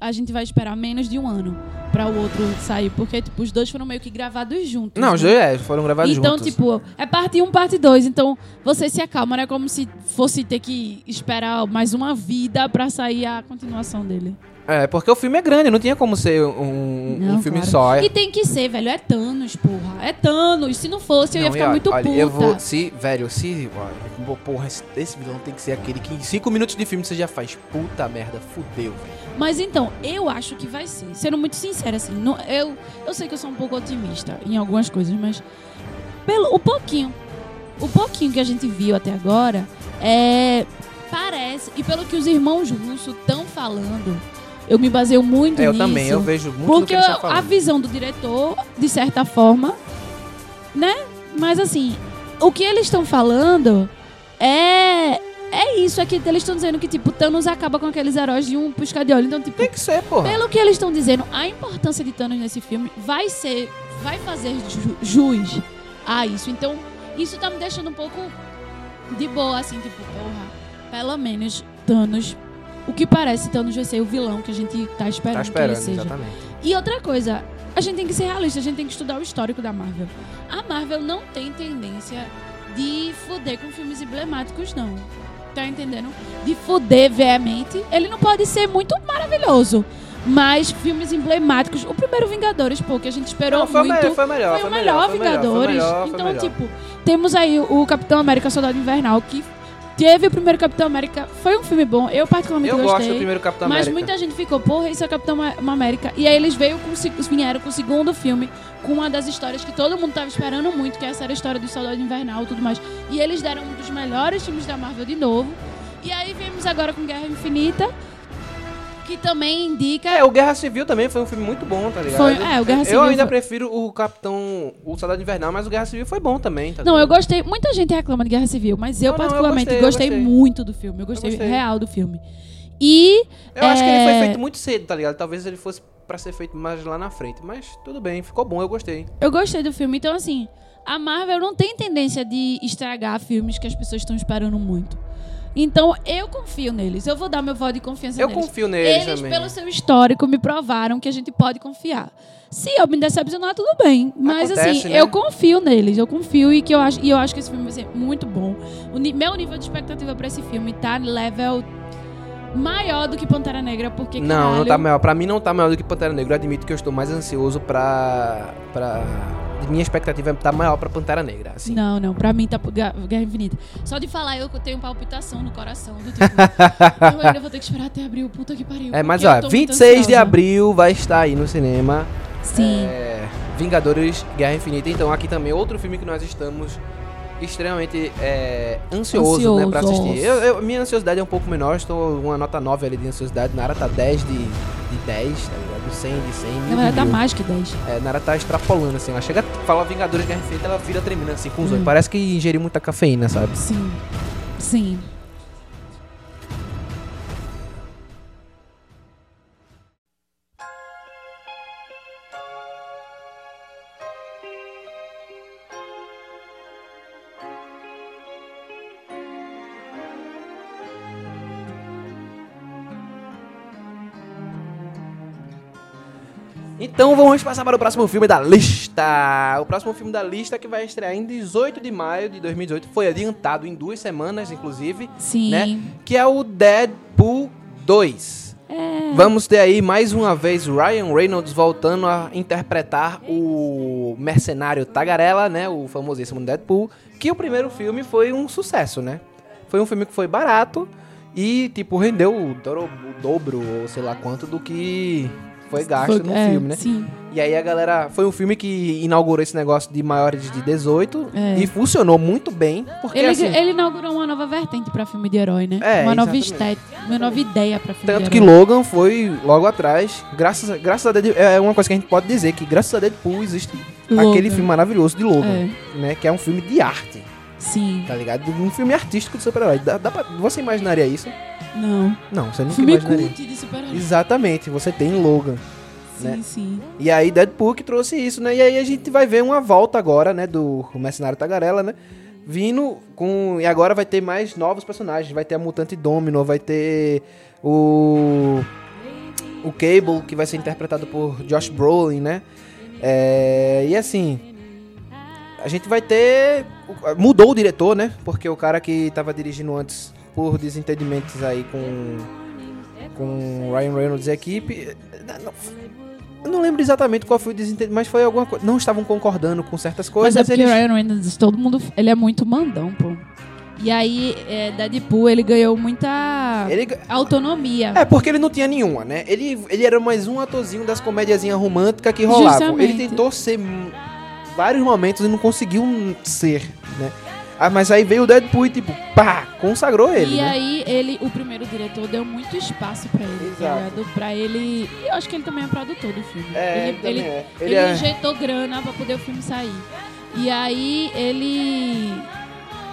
a gente vai esperar menos de um ano pra o outro sair. Porque, tipo, os dois foram meio que gravados juntos. Não, né? os dois é, foram gravados Então, juntos. tipo, é parte 1, parte 2. Então, você se acalma, não é como se fosse ter que esperar mais uma vida pra sair a continuação dele. É, porque o filme é grande, não tinha como ser um, um Não, filme claro. só. É. E tem que ser, velho. É Thanos, porra. É Thanos. Se não fosse, eu ia Não, ficar e olha, muito olha, puta. Eu vou, se, velho, se. olha, Porra, esse, esse vilão tem que ser aquele que em 5 minutos de filme você já faz. Puta merda, fudeu, velho. Mas então, eu acho que vai ser. Sendo muito sincera, assim, não- eu, eu sei que eu sou um pouco otimista em algumas coisas, mas pelo, o pouquinho, o pouquinho que a gente viu até agora, é, parece, e pelo que os irmãos russos estão falando, eu me baseio muito É, eu nisso. também, eu vejo muito do Porque que a visão do diretor, de certa forma, né? Mas assim, o que eles estão falando é. É isso, é que eles estão dizendo que, tipo, Thanos acaba com aqueles heróis de um piscar de olho. Então, tipo, Tem que ser, porra. pelo que eles estão dizendo, a importância de Thanos nesse filme vai ser. vai fazer ju- jus a isso. Então, isso tá me deixando um pouco de boa, assim, tipo, porra, pelo menos Thanos. O que parece Thanos vai ser o vilão que a gente tá esperando, Tá que esperando, ele seja. exatamente. E outra coisa, a gente tem que ser realista, a gente tem que estudar o histórico da Marvel. A Marvel não tem tendência de foder com filmes emblemáticos, não. Tá entendendo? De foder veemente. Ele não pode ser muito maravilhoso. Mas filmes emblemáticos. O primeiro Vingadores, pô, que a gente esperou Não, foi, o muito. melhor, foi o melhor. Foi o melhor melhor, Vingadores. Melhor, então, melhor. tipo, temos aí o Capitão América Soldado Invernal, que teve o primeiro Capitão América. Foi um filme bom. Eu particularmente eu gostei. gosto do primeiro Capitão Mas América. muita gente ficou, porra, isso é Capitão América. E aí eles veio com, vieram com o segundo filme, com uma das histórias que todo mundo tava esperando muito, que essa era a história do Soldado Invernal e tudo mais. E eles deram um dos melhores filmes da Marvel de novo. E aí viemos agora com Guerra Infinita, que também indica. É, o Guerra Civil também foi um filme muito bom, tá ligado? Foi- é, o Guerra Eu Civil ainda foi- prefiro o Capitão, o Soldado Invernal, mas o Guerra Civil foi bom também, tá Não, eu gostei. Muita gente reclama de Guerra Civil, mas eu Não, não, eu particularmente gostei, eu gostei, gostei. muito do filme. Eu gostei, gostei. real do filme. E. Eu acho que ele é, foi feito muito cedo, tá ligado? Talvez ele fosse pra ser feito mais lá na frente, mas tudo bem, ficou bom, eu gostei. Eu gostei do filme. Então, assim, a Marvel não tem tendência de estragar filmes que as pessoas estão esperando muito. Então, eu confio neles. Eu vou dar meu voto de confiança Eu neles. confio neles Eles, também. pelo seu histórico, me provaram que a gente pode confiar. Se eu me decepcionar, tudo bem. Mas, Acontece, assim, né? eu confio neles. Eu confio e, que eu acho, e eu acho que esse filme vai ser muito bom. O meu nível de expectativa pra esse filme tá level maior do que Pantera Negra, porque, Não, não caralho, tá maior. Pra mim não tá maior do que Pantera Negra. Eu admito que eu estou mais ansioso pra. pra... Minha expectativa tá maior pra Pantera Negra, assim. Não, não, pra mim tá Guerra Infinita. Só de falar eu tenho palpitação no coração do tipo. <laughs> eu ainda vou ter que esperar até abril, puta que pariu. É, mas ó, tô muito 26 de abril vai estar aí no cinema. Sim. É, Vingadores Guerra Infinita. Então, aqui também outro filme que nós estamos extremamente é, ansioso, né, pra assistir. Eu, eu- minha ansiosidade é um pouco menor, estou uma nota 9 ali de ansiosidade. Nara tá 10 de, de 10, tá ligado? 100 de 100, mil Na de verdade, tá mais que 10. É, Nara tá extrapolando, assim. Ela chega, fala Vingadores Guerra Infinita, ela vira tremendo assim com os Hum. olhos. Parece que ingeriu muita cafeína, sabe? Sim. Sim. Então vamos passar para o próximo filme da lista. O próximo filme da lista que vai estrear em 18 de maio de 2018. Foi adiantado em duas semanas, inclusive. Sim. Né? Que é o Deadpool 2. É. Vamos ter aí mais uma vez Ryan Reynolds voltando a interpretar o mercenário Tagarela, né? O famosíssimo Deadpool. Que o primeiro filme foi um sucesso, né? Foi um filme que foi barato e, tipo, rendeu o, dobro- o dobro, ou sei lá quanto, do que foi gasto Foi- no é, filme, né? Sim. E aí a galera. Foi um filme que inaugurou esse negócio de maiores de 18 É. e funcionou muito bem. Porque Ele, assim. ele inaugurou uma nova vertente pra filme de herói, né? É, uma nova estética, uma nova ideia pra filme Tanto de que herói. Logan foi logo atrás. Graças a, graças a Deadpool. É uma coisa que a gente pode dizer: que graças a Deadpool existe Logan. aquele filme maravilhoso de Logan. É, Né? Que é um filme de arte, sim. tá ligado? Um filme artístico de super-herói. Dá, dá pra- você imaginaria isso? Não. Não, você nunca Filme imaginaria. cult de super-herói. Exatamente, você tem Logan. Sim, né? sim. E aí Deadpool que trouxe isso, né? E aí a gente vai ver uma volta agora, né? Do Mercenário Tagarela, né? Vindo com... E agora vai ter mais novos personagens. Vai ter a Mutante Domino, vai ter o... o Cable, que vai ser interpretado por Josh Brolin, né? É, e assim, a gente vai ter. Mudou o diretor, né? Porque o cara que tava dirigindo antes, por desentendimentos aí com. Com Ryan Reynolds e a equipe. não- eu não lembro exatamente qual foi o desentendimento, mas foi alguma coisa. Não estavam concordando com certas Mas coisas. é porque eles- Ryan Reynolds, todo mundo, ele é muito mandão, pô. E aí, é, Deadpool, ele ganhou muita ele- autonomia. É, porque ele não tinha nenhuma, né? Ele, ele era mais um atorzinho das comédiazinhas românticas que rolavam. Ele tentou ser vários momentos e não conseguiu ser, né? Ah, mas aí veio o Deadpool e, tipo, pá, consagrou ele, e né? aí, ele, o primeiro diretor deu muito espaço pra ele, tá Exato. ligado? Pra ele. E eu acho que ele também é produtor do filme. É, ele, ele, é. ele Ele é- injetou grana pra poder o filme sair. E aí ele.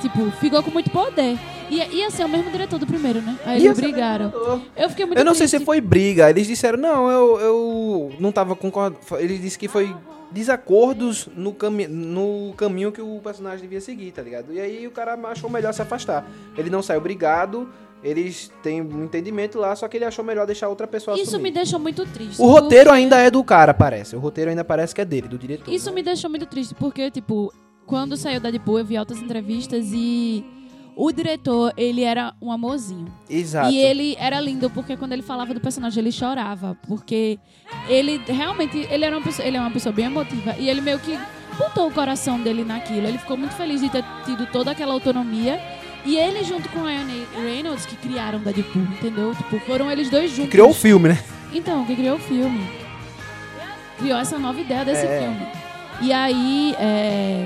Tipo, ficou com muito poder. Ia, ia ser o mesmo diretor do primeiro, né? Aí Ia eles o brigaram. Eu fiquei muito Eu não sei se triste. foi briga. Eles disseram, não, eu, eu não tava concordando. Ele disse que foi desacordos no, cami no caminho que o personagem devia seguir, tá ligado? E aí o cara achou melhor se afastar. Ele não saiu brigado, eles têm um entendimento lá, só que ele achou melhor deixar outra pessoa Isso assumir. me deixou muito triste. O roteiro ainda é do cara, parece. O roteiro ainda parece que é dele, do diretor. Isso né? me deixou muito triste, porque, tipo, quando saiu da Deadpool, eu vi altas entrevistas e o diretor, ele era um amorzinho. Exato. E ele era lindo, porque quando ele falava do personagem, ele chorava. Porque ele realmente, ele era uma pessoa, ele é uma pessoa bem emotiva. E ele meio que botou o coração dele naquilo. Ele ficou muito feliz de ter tido toda aquela autonomia. E ele junto com o Ryan Reynolds, que criaram da Deadpool, entendeu? Tipo, foram eles dois juntos. Criou o filme, né? Então, que criou o filme. Criou essa nova ideia desse É. filme. E aí, é...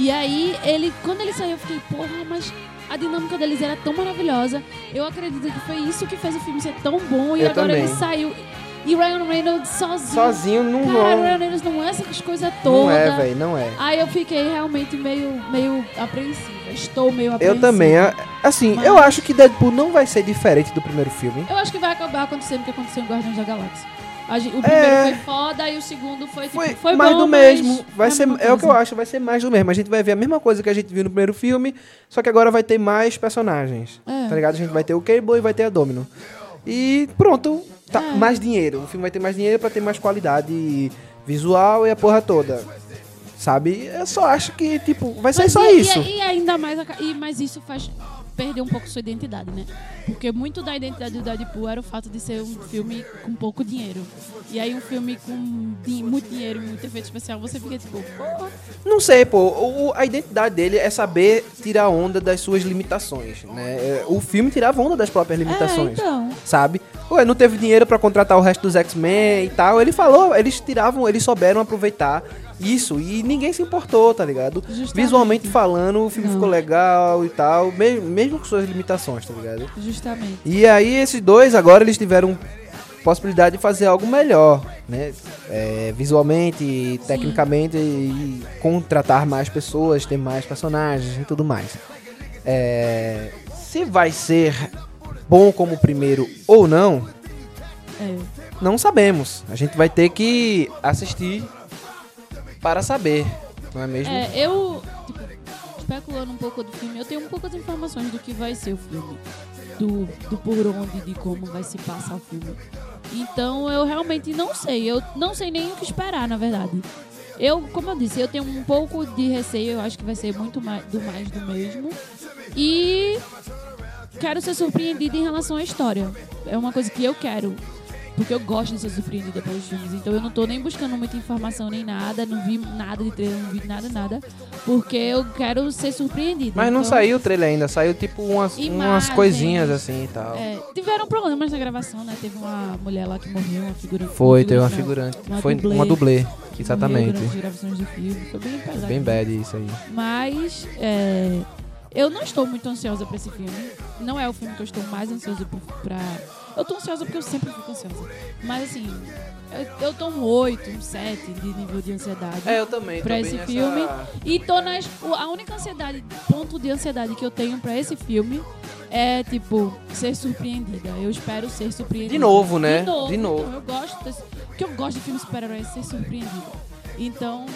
E aí, ele, quando ele saiu, eu fiquei, porra, mas a dinâmica deles era tão maravilhosa. Eu acredito que foi isso que fez o filme ser tão bom. E Eu agora também. ele saiu. E Ryan Reynolds sozinho. Sozinho não Cara, Ryan não. Reynolds não é essas coisas Não todas. é, velho, não é. Aí eu fiquei realmente meio, meio apreensiva. Estou meio Eu apreensiva. também. a- Assim, Mas- eu acho que Deadpool não vai ser diferente do primeiro filme. Eu acho que vai acabar acontecendo o que aconteceu em Guardiões da Galáxia. A gen- o primeiro É. foi foda e o segundo foi tipo, Foi, foi mais bom, do mesmo. Vai ser, é o que eu acho, vai ser mais do mesmo. A gente vai ver a mesma coisa que a gente viu no primeiro filme, só que agora vai ter mais personagens. É. Tá ligado? A gente vai ter o Cable e vai ter a Domino. E pronto, tá, É. mais dinheiro. O filme vai ter mais dinheiro pra ter mais qualidade visual e a porra toda. Sabe? Eu só acho que, tipo, vai ser Mas só e, isso. E, e ainda mais, a e, mas isso faz perder um pouco sua identidade, né? Porque muito da identidade do Deadpool era o fato de ser um filme com pouco dinheiro. E aí um filme com muito dinheiro e muito efeito especial, você fica tipo, porra. Não sei, pô. O- a identidade dele é saber tirar onda das suas limitações, né? É, O filme tirava onda das próprias limitações. É, então. sabe? Ué, não teve dinheiro pra contratar o resto dos X-Men e tal. Ele falou, eles tiravam, eles souberam aproveitar isso e ninguém se importou, tá ligado? Justamente. Visualmente falando, o filme Não. ficou legal e tal, mesmo, mesmo com suas limitações, tá ligado? Justamente. E aí esses dois agora eles tiveram possibilidade de fazer algo melhor, né? É, visualmente, tecnicamente e contratar mais pessoas, ter mais personagens e tudo mais. É, se vai ser bom como o primeiro ou não, É. não sabemos. A gente vai ter que assistir para saber, não é mesmo? É, eu, tipo, especulando um pouco do filme, eu tenho um pouco de informações do que vai ser o filme. Do, do por onde, de como vai se passar o filme. Então eu realmente não sei. Eu não sei nem o que esperar, na verdade. Eu, como eu disse, eu tenho um pouco de receio, eu acho que vai ser muito mais do mais do mesmo. E quero ser surpreendida em relação à história. É uma coisa que eu quero. Porque eu gosto de ser surpreendida pelos filmes. Então eu não tô nem buscando muita informação nem nada. Não vi nada de trailer, não vi nada, nada. Porque eu quero ser surpreendida. Mas não Então, saiu o trailer ainda, saiu tipo umas, umas coisinhas assim e tal. é, tiveram problemas na gravação, né? Teve uma mulher lá que morreu, uma figurante. Foi, teve uma figurante. uma Foi dublê uma dublê, que exatamente. gravações de filme. Foi bem pesado. Bem bad isso aí. Mas é, eu não estou muito ansiosa pra esse filme. Não é o filme que eu estou mais ansiosa pra. Eu tô ansiosa porque eu sempre fico ansiosa. Mas assim, eu, eu tô um 8, um 7 de nível de ansiedade. É, eu também. Pra esse bem filme. nessa- E tô nas. A única ansiedade, ponto de ansiedade que eu tenho pra esse filme é, tipo, ser surpreendida. Eu espero ser surpreendida. De novo, né? De novo. De novo. Então, eu gosto desse. O que eu gosto de filmes super-heróis é ser surpreendida. Então.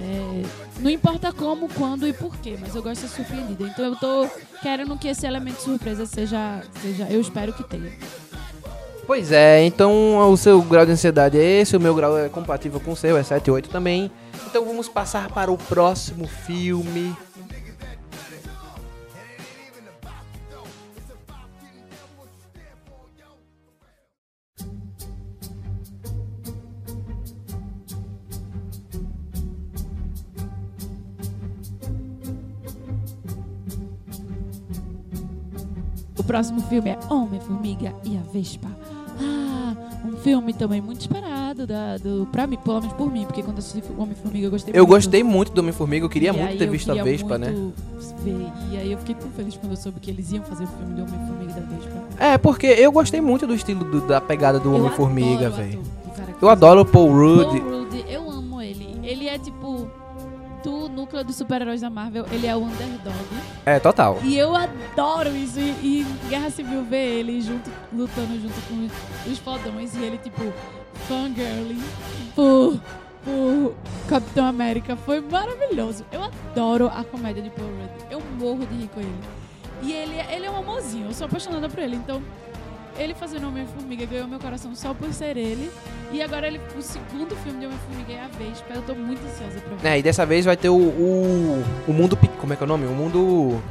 É, não importa como, quando e porquê, mas eu gosto de ser surpreendida. Então eu tô querendo que esse elemento de surpresa seja. seja eu espero que tenha. Pois é, então o seu grau de ansiedade é esse, o meu grau é compatível com o seu, é 7 e 8 também. Então vamos passar para o próximo filme. Próximo filme é Homem-Formiga e a Vespa. Ah, um filme também muito esperado da, do, pra mim, pelo menos por mim, porque quando eu assisti Homem-Formiga eu gostei Eu muito. gostei muito do Homem-Formiga, eu queria E muito ter eu visto a Vespa, né? ver. E aí eu fiquei tão feliz quando eu soube que eles iam fazer o filme do Homem-Formiga e da Vespa. É, porque eu gostei muito do estilo do- da pegada do Eu Homem-Formiga, velho. Eu adoro o Paul Paul Rudd. Núcleo dos super-heróis da Marvel, ele é o underdog. É, total. E eu adoro isso. E, e Guerra Civil ver ele junto, lutando junto com os fodões e ele, tipo, fangirling por, por Capitão América. Foi maravilhoso. Eu adoro a comédia de Paul Rudd. Eu morro de rir com ele. E ele, é- ele é um amorzinho. Eu sou apaixonada por ele. Então, ele fazendo Homem-Formiga ganhou meu coração só por ser ele. E agora ele, o segundo filme de Homem-Formiga é a Vespa. Eu tô muito ansiosa pra ver. É, e dessa vez vai ter o, o, o mundo. Como é que é o nome? O mundo.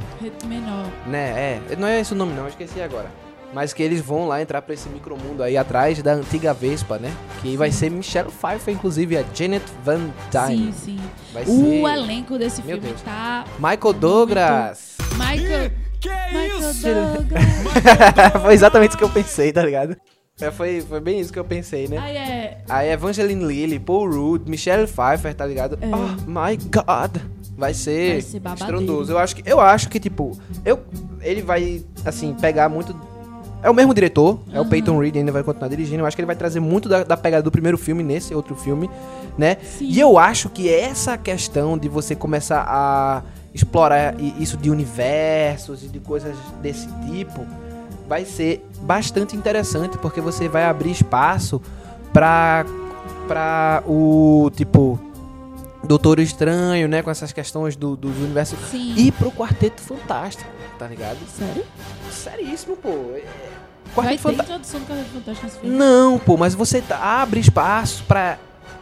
Menor. Né, é. Não é esse o nome, não, eu esqueci agora. Mas que eles vão lá entrar pra esse micromundo aí atrás da antiga Vespa, né? Que vai ser Michelle Pfeiffer, inclusive, a Janet Van Dyne. Sim, sim. Vai O ser elenco desse Meu filme Deus. tá. Michael Douglas. Michael. Que Michael isso? Douglas. <laughs> foi exatamente isso que eu pensei, tá ligado? É, foi, foi bem isso que eu pensei, né? Aí é. Aí Evangeline Lilly, Paul Rudd, Michelle Pfeiffer, tá ligado? É. Oh my god. Vai ser, Vai ser estrondoso. Eu acho que eu acho que tipo, eu ele vai assim pegar muito é o mesmo diretor, é o. Peyton Reed, ainda vai continuar dirigindo. Eu acho que ele vai trazer muito da, da pegada do primeiro filme nesse outro filme, né? Sim. E eu acho que essa questão de você começar a explorar isso de universos e de coisas desse tipo vai ser bastante interessante porque você vai abrir espaço pra para o tipo Doutor Estranho, né, com essas questões do, dos universos Sim. e pro Quarteto Fantástico, tá ligado? Sério? Seríssimo, pô. É- Quarteto Fantástico. introdução do Quarteto Fantástico nesse filme? Não, pô, mas você tá- abre espaço pra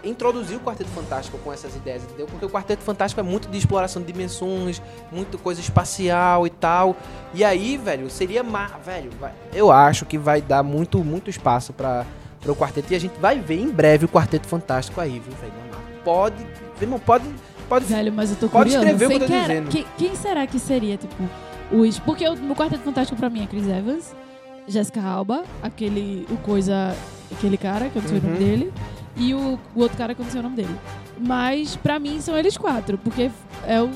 introduzir o Quarteto Fantástico com essas ideias, entendeu? Porque o Quarteto Fantástico é muito de exploração de dimensões, muito coisa espacial e tal. E aí, velho, seria má, velho, vai- eu acho que vai dar muito muito espaço para o quarteto e a gente vai ver em breve o Quarteto Fantástico aí, viu, velho? Pode, irmão, pode pode Velho, mas eu tô Pode escrever o que eu tô quer- dizendo. que- quem será que seria, tipo, os... Porque o, o Quarteto Fantástico pra mim é Chris Evans, Jessica Alba, aquele... O coisa... Aquele cara, que eu não sei o nome Uhum. dele, e o, o outro cara que eu não sei o nome dele. Mas pra mim são eles quatro, porque é o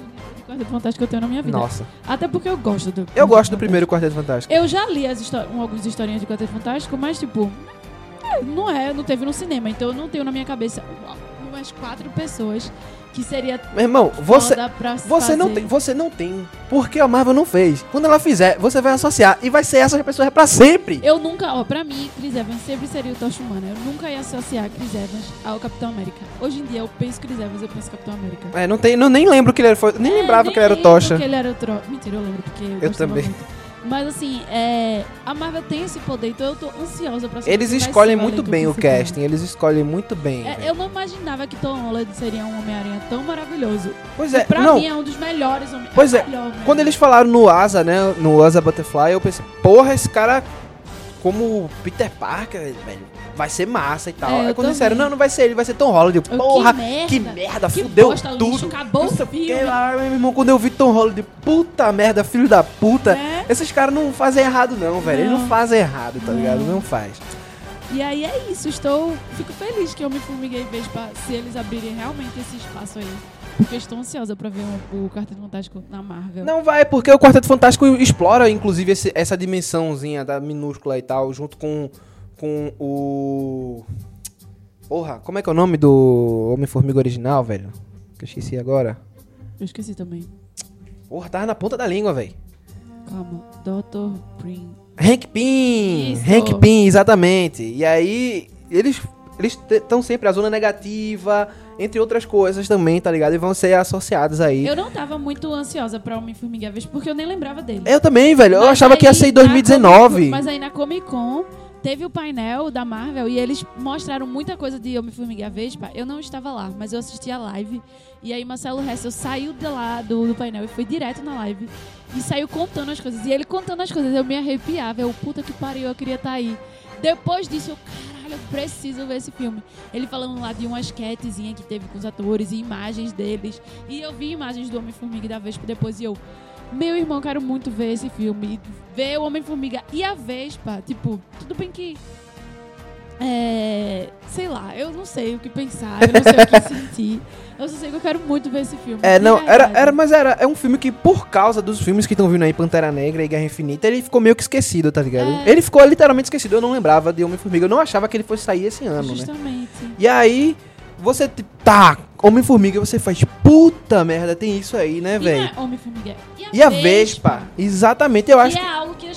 Quarteto Fantástico que eu tenho na minha vida. Nossa. Até porque eu gosto do Eu gosto do primeiro Quarteto Fantástico. Eu já li as histó- um, algumas historinhas de Quarteto Fantástico, mas tipo, é, não é, não teve no cinema, então eu não tenho na minha cabeça umas quatro pessoas que seria Meu irmão, você Você não, tem, você não tem. Porque a Marvel não fez. Quando ela fizer, você vai associar. E vai ser essas pessoas pra sempre. Eu nunca, ó, pra mim, Chris Evans sempre seria o Tocha Humana. Eu nunca ia associar Chris Evans ao Capitão América. Hoje em dia eu penso Chris Evans, eu penso Capitão América. É, não tem, não, nem lembro que ele era. foi- Nem É, lembrava nem que ele era o Tocha. que ele era o Tro... Mentira, eu lembro, porque eu, Eu também. muito. Mas assim, é, a Marvel tem esse poder, então eu tô ansiosa pra saber Eles escolhem muito bem o casting. Eles escolhem muito bem. É, eu não imaginava que Tom Holland seria um Homem-Aranha tão maravilhoso. Pois é, pra não. mim é um dos melhores Homem-Aranha. Pois é, melhor Homem-Aranha. Quando eles falaram no Asa, né? No Asa Butterfly, eu pensei, porra, esse cara, como Peter Parker, velho, vai ser massa e tal. É, eu Aí quando disseram, não, não vai ser ele, vai ser Tom Holland. Eu, Que porra, merda. que merda, Que fudeu bosta, tudo. lixo, acabou sei o que filme. lá, meu irmão, quando eu vi Tom Holland, puta merda, filho da puta. É. Esses caras não fazem errado não, velho. Eles não fazem errado, tá Não. ligado? Não faz. E aí é isso, estou. Fico feliz que Homem-Formiga e Vespa, se eles abrirem realmente esse espaço aí. Porque estou ansiosa pra ver o, o Quarteto Fantástico na Marvel. Não vai, porque o Quarteto Fantástico explora, inclusive, esse- essa dimensãozinha da minúscula e tal, junto com, com o... Porra, como é que é o nome do Homem-Formiga original, velho? Que eu esqueci agora. Eu esqueci também. Porra, tava na ponta da língua, velho. Calma. Dr. Prim. Hank Pym! Isso. Hank Pym, exatamente. E aí, eles eles estão sempre a zona negativa, entre outras coisas também, tá ligado? E vão ser associados aí. Eu não tava muito ansiosa pra Homem-Formiga Vespa, porque eu nem lembrava dele. Eu também, velho. Eu Mas achava que ia ser em na 2019. Comic- mas aí na Comic Con teve o painel da Marvel e eles mostraram muita coisa de Homem-Formiga Vespa. Eu não estava lá, mas eu assisti a live. E aí Marcelo Hessel saiu de lá do, do painel e foi direto na live. E saiu contando as coisas. E ele contando as coisas, eu me arrepiava. Eu, puta que pariu, eu queria estar aí. Depois disso, eu, eu preciso ver esse filme. Ele falando lá de uma esquetezinha que teve com os atores e imagens deles. E eu vi imagens do Homem-Formiga e da Vespa depois e eu... Meu irmão, quero muito ver esse filme. Ver o Homem-Formiga e a Vespa. Tipo, tudo bem que. É. Sei lá, eu não sei o que pensar, eu não sei o que <laughs> sentir. Eu só sei que eu quero muito ver esse filme. É, não, era, verdade. era, mas era, é um filme que, por causa dos filmes que estão vindo aí, Pantera Negra e Guerra Infinita, ele ficou meio que esquecido, tá ligado? É. Ele ficou literalmente esquecido. Eu não lembrava de Homem-Formiga. Eu não achava que ele fosse sair esse ano, né? Justamente. E aí, você, tá, Homem-Formiga, você faz, puta merda, tem isso aí, né, E velho? é Homem-Formiga. E a Vespa, exatamente, eu acho que que é algo que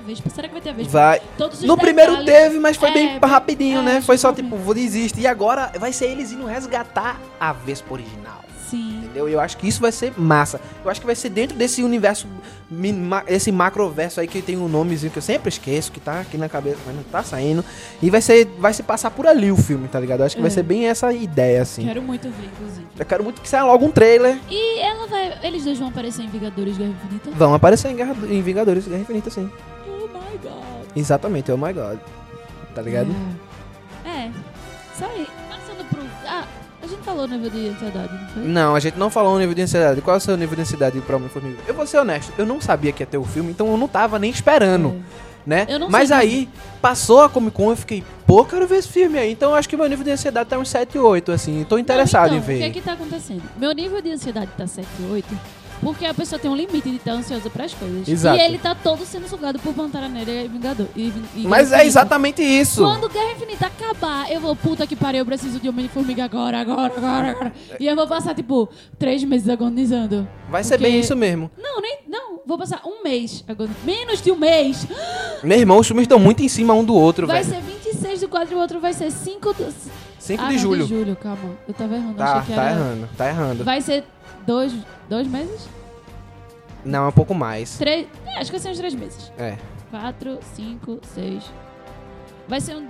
a Vespa? Será que vai ter a Vespa? vai. Todos os No primeiro detalhes- teve, mas foi É, bem rapidinho, é, né? Foi só tipo, vou desistir. E agora vai ser eles indo resgatar a Vespa original. Sim. Entendeu? E eu acho que isso vai ser massa. Eu acho que vai ser dentro desse universo, esse macroverso aí que tem um nomezinho que eu sempre esqueço, que tá aqui na cabeça, mas não tá saindo. E vai ser, vai se passar por ali o filme, tá ligado? Eu acho que vai É. ser bem essa ideia, assim. Quero muito ver, inclusive. Eu quero muito que saia logo um trailer. E ela vai. Eles dois vão aparecer em Vingadores Guerra Infinita? Vão aparecer em, Guerra, em Vingadores Guerra Infinita, sim. Exatamente, oh my god. Tá ligado? É. é. Aí. Passando pro. Ah, a gente falou no nível de ansiedade, não foi? Não, a gente não falou o nível de ansiedade. Qual é o seu nível de ansiedade pra Homem-Formiga? Eu vou ser honesto, eu não sabia que ia ter o filme, então eu não tava nem esperando, né? É. Não Mas aí, passou a Comic Con, eu fiquei, pô, quero ver esse filme aí. Então eu acho que meu nível de ansiedade tá uns 7, 8, assim. Tô interessado Não, em então, O que ver. é que tá acontecendo? Meu nível de ansiedade tá 7 e 8 porque a pessoa tem um limite de estar ansiosa pras coisas. Exato. E ele tá todo sendo sugado por Pantera Negra e Vingador. E, e Mas é exatamente isso. Quando Guerra Infinita acabar, eu vou, puta que pariu, eu preciso de Homem-Formiga agora, agora, agora, agora. E eu vou passar, tipo, três meses agonizando. Vai ser Porque- bem isso mesmo. Não, nem. Não, vou passar um mês agonizando. Menos de um mês. <gasps> Meu irmão, os filmes estão muito em cima um do outro, Vai velho. ser 26 do 4 e o outro vai ser 5 do. 5 ah, de não, julho. de julho, calma. Eu tava errando. Tá, achei que tá era... errando, tá errando. Vai ser dois, dois meses? Não, é um pouco mais. Três. É, acho que vai ser uns três meses. É. Quatro, cinco, seis. Vai ser um.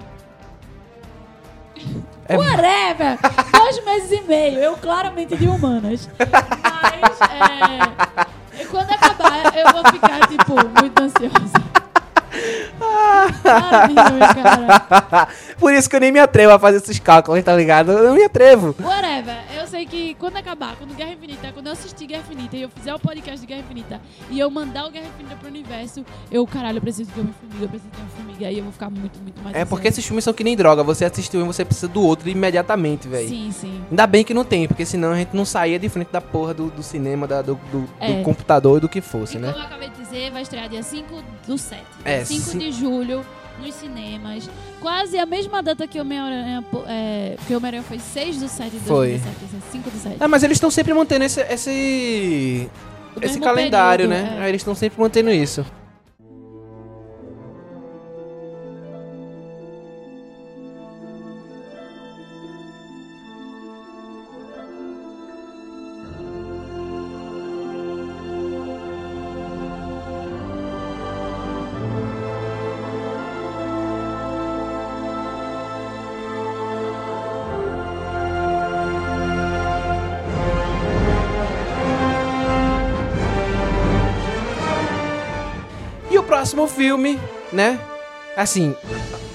É- Whatever! <laughs> Dois meses e meio. Eu claramente de humanas. Mas, é. Quando acabar, eu vou ficar, tipo, muito ansiosa. Rir, cara. <laughs> Por isso que eu nem me atrevo a fazer esses cálculos, tá ligado? Eu não me atrevo. Whatever. Eu sei que quando acabar, quando Guerra Infinita, quando eu assistir Guerra Infinita e eu fizer o podcast de Guerra Infinita e eu mandar o Guerra Infinita pro universo, eu, caralho, eu preciso de uma formiga, eu preciso de uma formiga. Aí eu vou ficar muito, muito mais É porque esses filmes são que nem droga. Você assistiu um, você precisa do outro imediatamente, velho. Sim, sim. Ainda bem que não tem, porque senão a gente não saía de frente da porra do, do cinema, da- do, do- do É. computador e do que fosse, E né? como eu acabei de dizer, vai estrear dia 5 do 7. É, 5 cin- de julho, nos cinemas. Quase a mesma data que o Homem-Aranha. É, que o Homem-Aranha foi 6 do 7 de Foi. 2017. esse é 5 do 7. É, mas eles estão sempre mantendo esse, esse, esse calendário, período, né? é. Aí Eles estão sempre mantendo isso. Filme, né? Assim,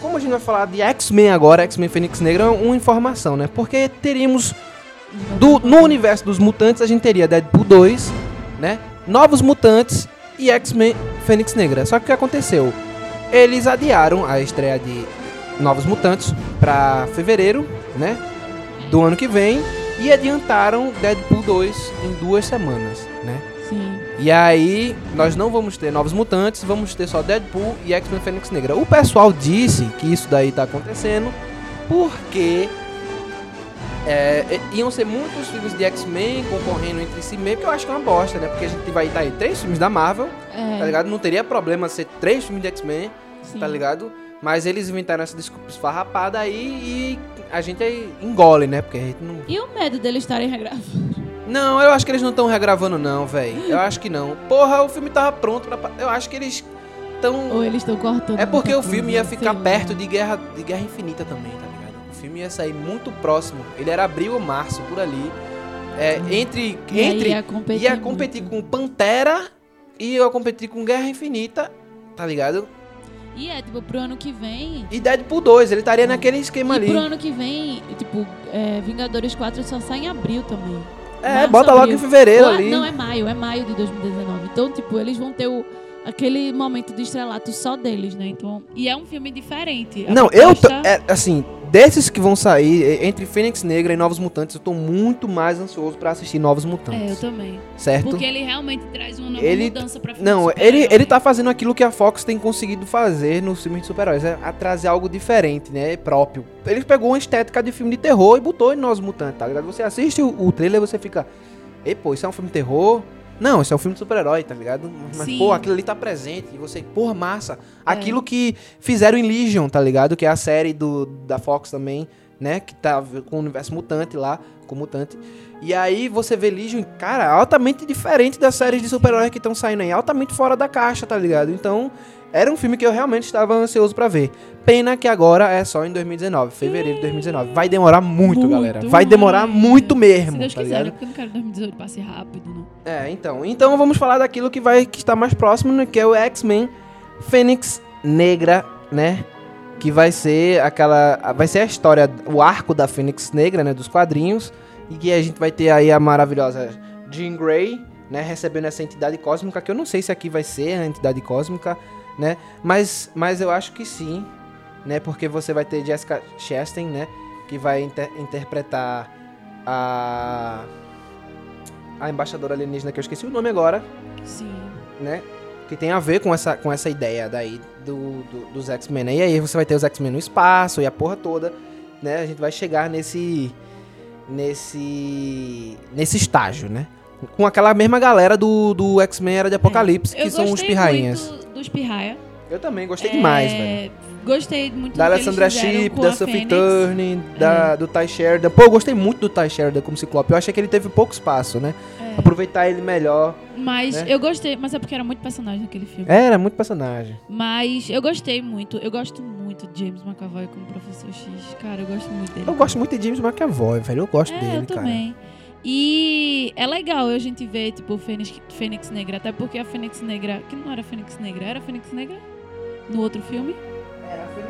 como a gente vai falar de X-Men agora, X-Men Fênix Negra, é uma informação, né? Porque teríamos do, no universo dos mutantes, a gente teria Deadpool 2, né? Novos Mutantes e X-Men Fênix Negra. Só que o que aconteceu? Eles adiaram a estreia de Novos Mutantes pra fevereiro, né? Do ano que vem. E adiantaram Deadpool 2 em duas semanas, né? E aí, nós não vamos ter Novos Mutantes, vamos ter só Deadpool e X-Men Fênix Negra. O pessoal disse que isso daí tá acontecendo porque é, é, iam ser muitos filmes de X-Men concorrendo entre si mesmo, que eu acho que é uma bosta, né? Porque a gente vai estar aí três filmes da Marvel, É, tá ligado? Não teria problema ser três filmes de X-Men, tá ligado? Mas eles inventaram essa desculpa esfarrapada aí e a gente engole, né? Porque a gente não. E o medo deles estarem regravando? Não, eu acho que eles não estão regravando, não, velho. Eu acho que não. Porra, o filme tava pronto pra. Eu acho que eles tão. Ou eles estão cortando. É porque o filme ia ficar perto de Guerra, de Guerra Infinita também, tá ligado? O filme ia sair muito próximo. Ele era abril ou março, por ali. É, entre. E entre ia competir. ia competir com Pantera e ia competir com Guerra Infinita, tá ligado? E é, tipo, pro ano que vem. E Deadpool 2, ele estaria naquele esquema E ali. pro ano que vem, tipo, é, Vingadores 4 só sai em abril também. É, Março, bota logo abril. em fevereiro Ou é- ali. Não, é maio, é maio de 2019. Então, tipo, eles vão ter o, aquele momento de estrelato só deles, né? Então, e é um filme diferente. A Não, eu tô, proposta- é, assim, desses que vão sair, é, entre Fênix Negra e Novos Mutantes, eu tô muito mais ansioso pra assistir Novos É, eu Mutantes. também. certo? Porque ele realmente traz uma nova Ele- mudança pra filme Não, ele, ele tá fazendo aquilo que a Fox tem conseguido fazer nos filmes de super-heróis, é a trazer algo diferente, né? Próprio. Ele pegou uma estética de filme de terror e botou em Novos Mutantes, tá ligado? Você assiste o, o trailer e você fica. Ei, pô, isso é um filme de terror? Não, isso é um filme de super-herói, tá ligado? Mas, Sim. pô, aquilo ali tá presente. E você, porra, massa. Aquilo que fizeram em Legion, tá ligado? Que é a série do, da Fox também, né? Que tá com o universo mutante lá, com o mutante. E aí você vê Legion, cara, altamente diferente das séries de super-heróis que estão saindo aí. Altamente fora da caixa, tá ligado? Então, era um filme que eu realmente estava ansioso pra ver. Pena que agora é só em 2019, fevereiro de 2019. Vai demorar muito, Muito galera. Vai demorar muito Se mesmo, Deus tá quiser, ligado? porque eu não quero que 2018 passe rápido, não. É, então. Então vamos falar daquilo que vai que está mais próximo, né, que é o X-Men Fênix Negra, né? Que vai ser aquela vai ser a história, o arco da Fênix Negra, né, dos quadrinhos, e que a gente vai ter aí a maravilhosa Jean Grey, né, recebendo essa entidade cósmica, que eu não sei se aqui vai ser a entidade cósmica, né? Mas mas eu acho que sim, né? Porque você vai ter Jessica Chastain, né, que vai inter- interpretar a a embaixadora alienígena que eu esqueci o nome agora, Sim. né? Que tem a ver com essa, com essa ideia daí do, do- dos X-Men. né? E aí você vai ter os X-Men no espaço e a porra toda, né? A gente vai chegar nesse. nesse. nesse estágio, né? Com aquela mesma galera do, do X-Men Era de Apocalipse, que Eu são os pirrainhas. muito dos pirraia. Eu também gostei demais, É, velho. Gostei muito Da Alessandra com da Sophie. É. Turner, da, do Ty Sheridan. Pô, eu gostei muito do Ty Sheridan como Ciclope. Eu achei que ele teve pouco espaço, né? É. Aproveitar ele melhor. Mas né? eu gostei, mas é porque era muito personagem naquele filme. Era muito personagem. Mas eu gostei muito, eu gosto muito de James McAvoy como Professor X. Cara, eu gosto muito dele. Eu gosto muito de James McAvoy, velho. Eu gosto é, dele, eu cara. E é legal a gente ver, tipo, Fênix, Fênix Negra, até porque a Fênix Negra, que não era Fênix Negra, era Fênix Negra no outro filme. Era Fênix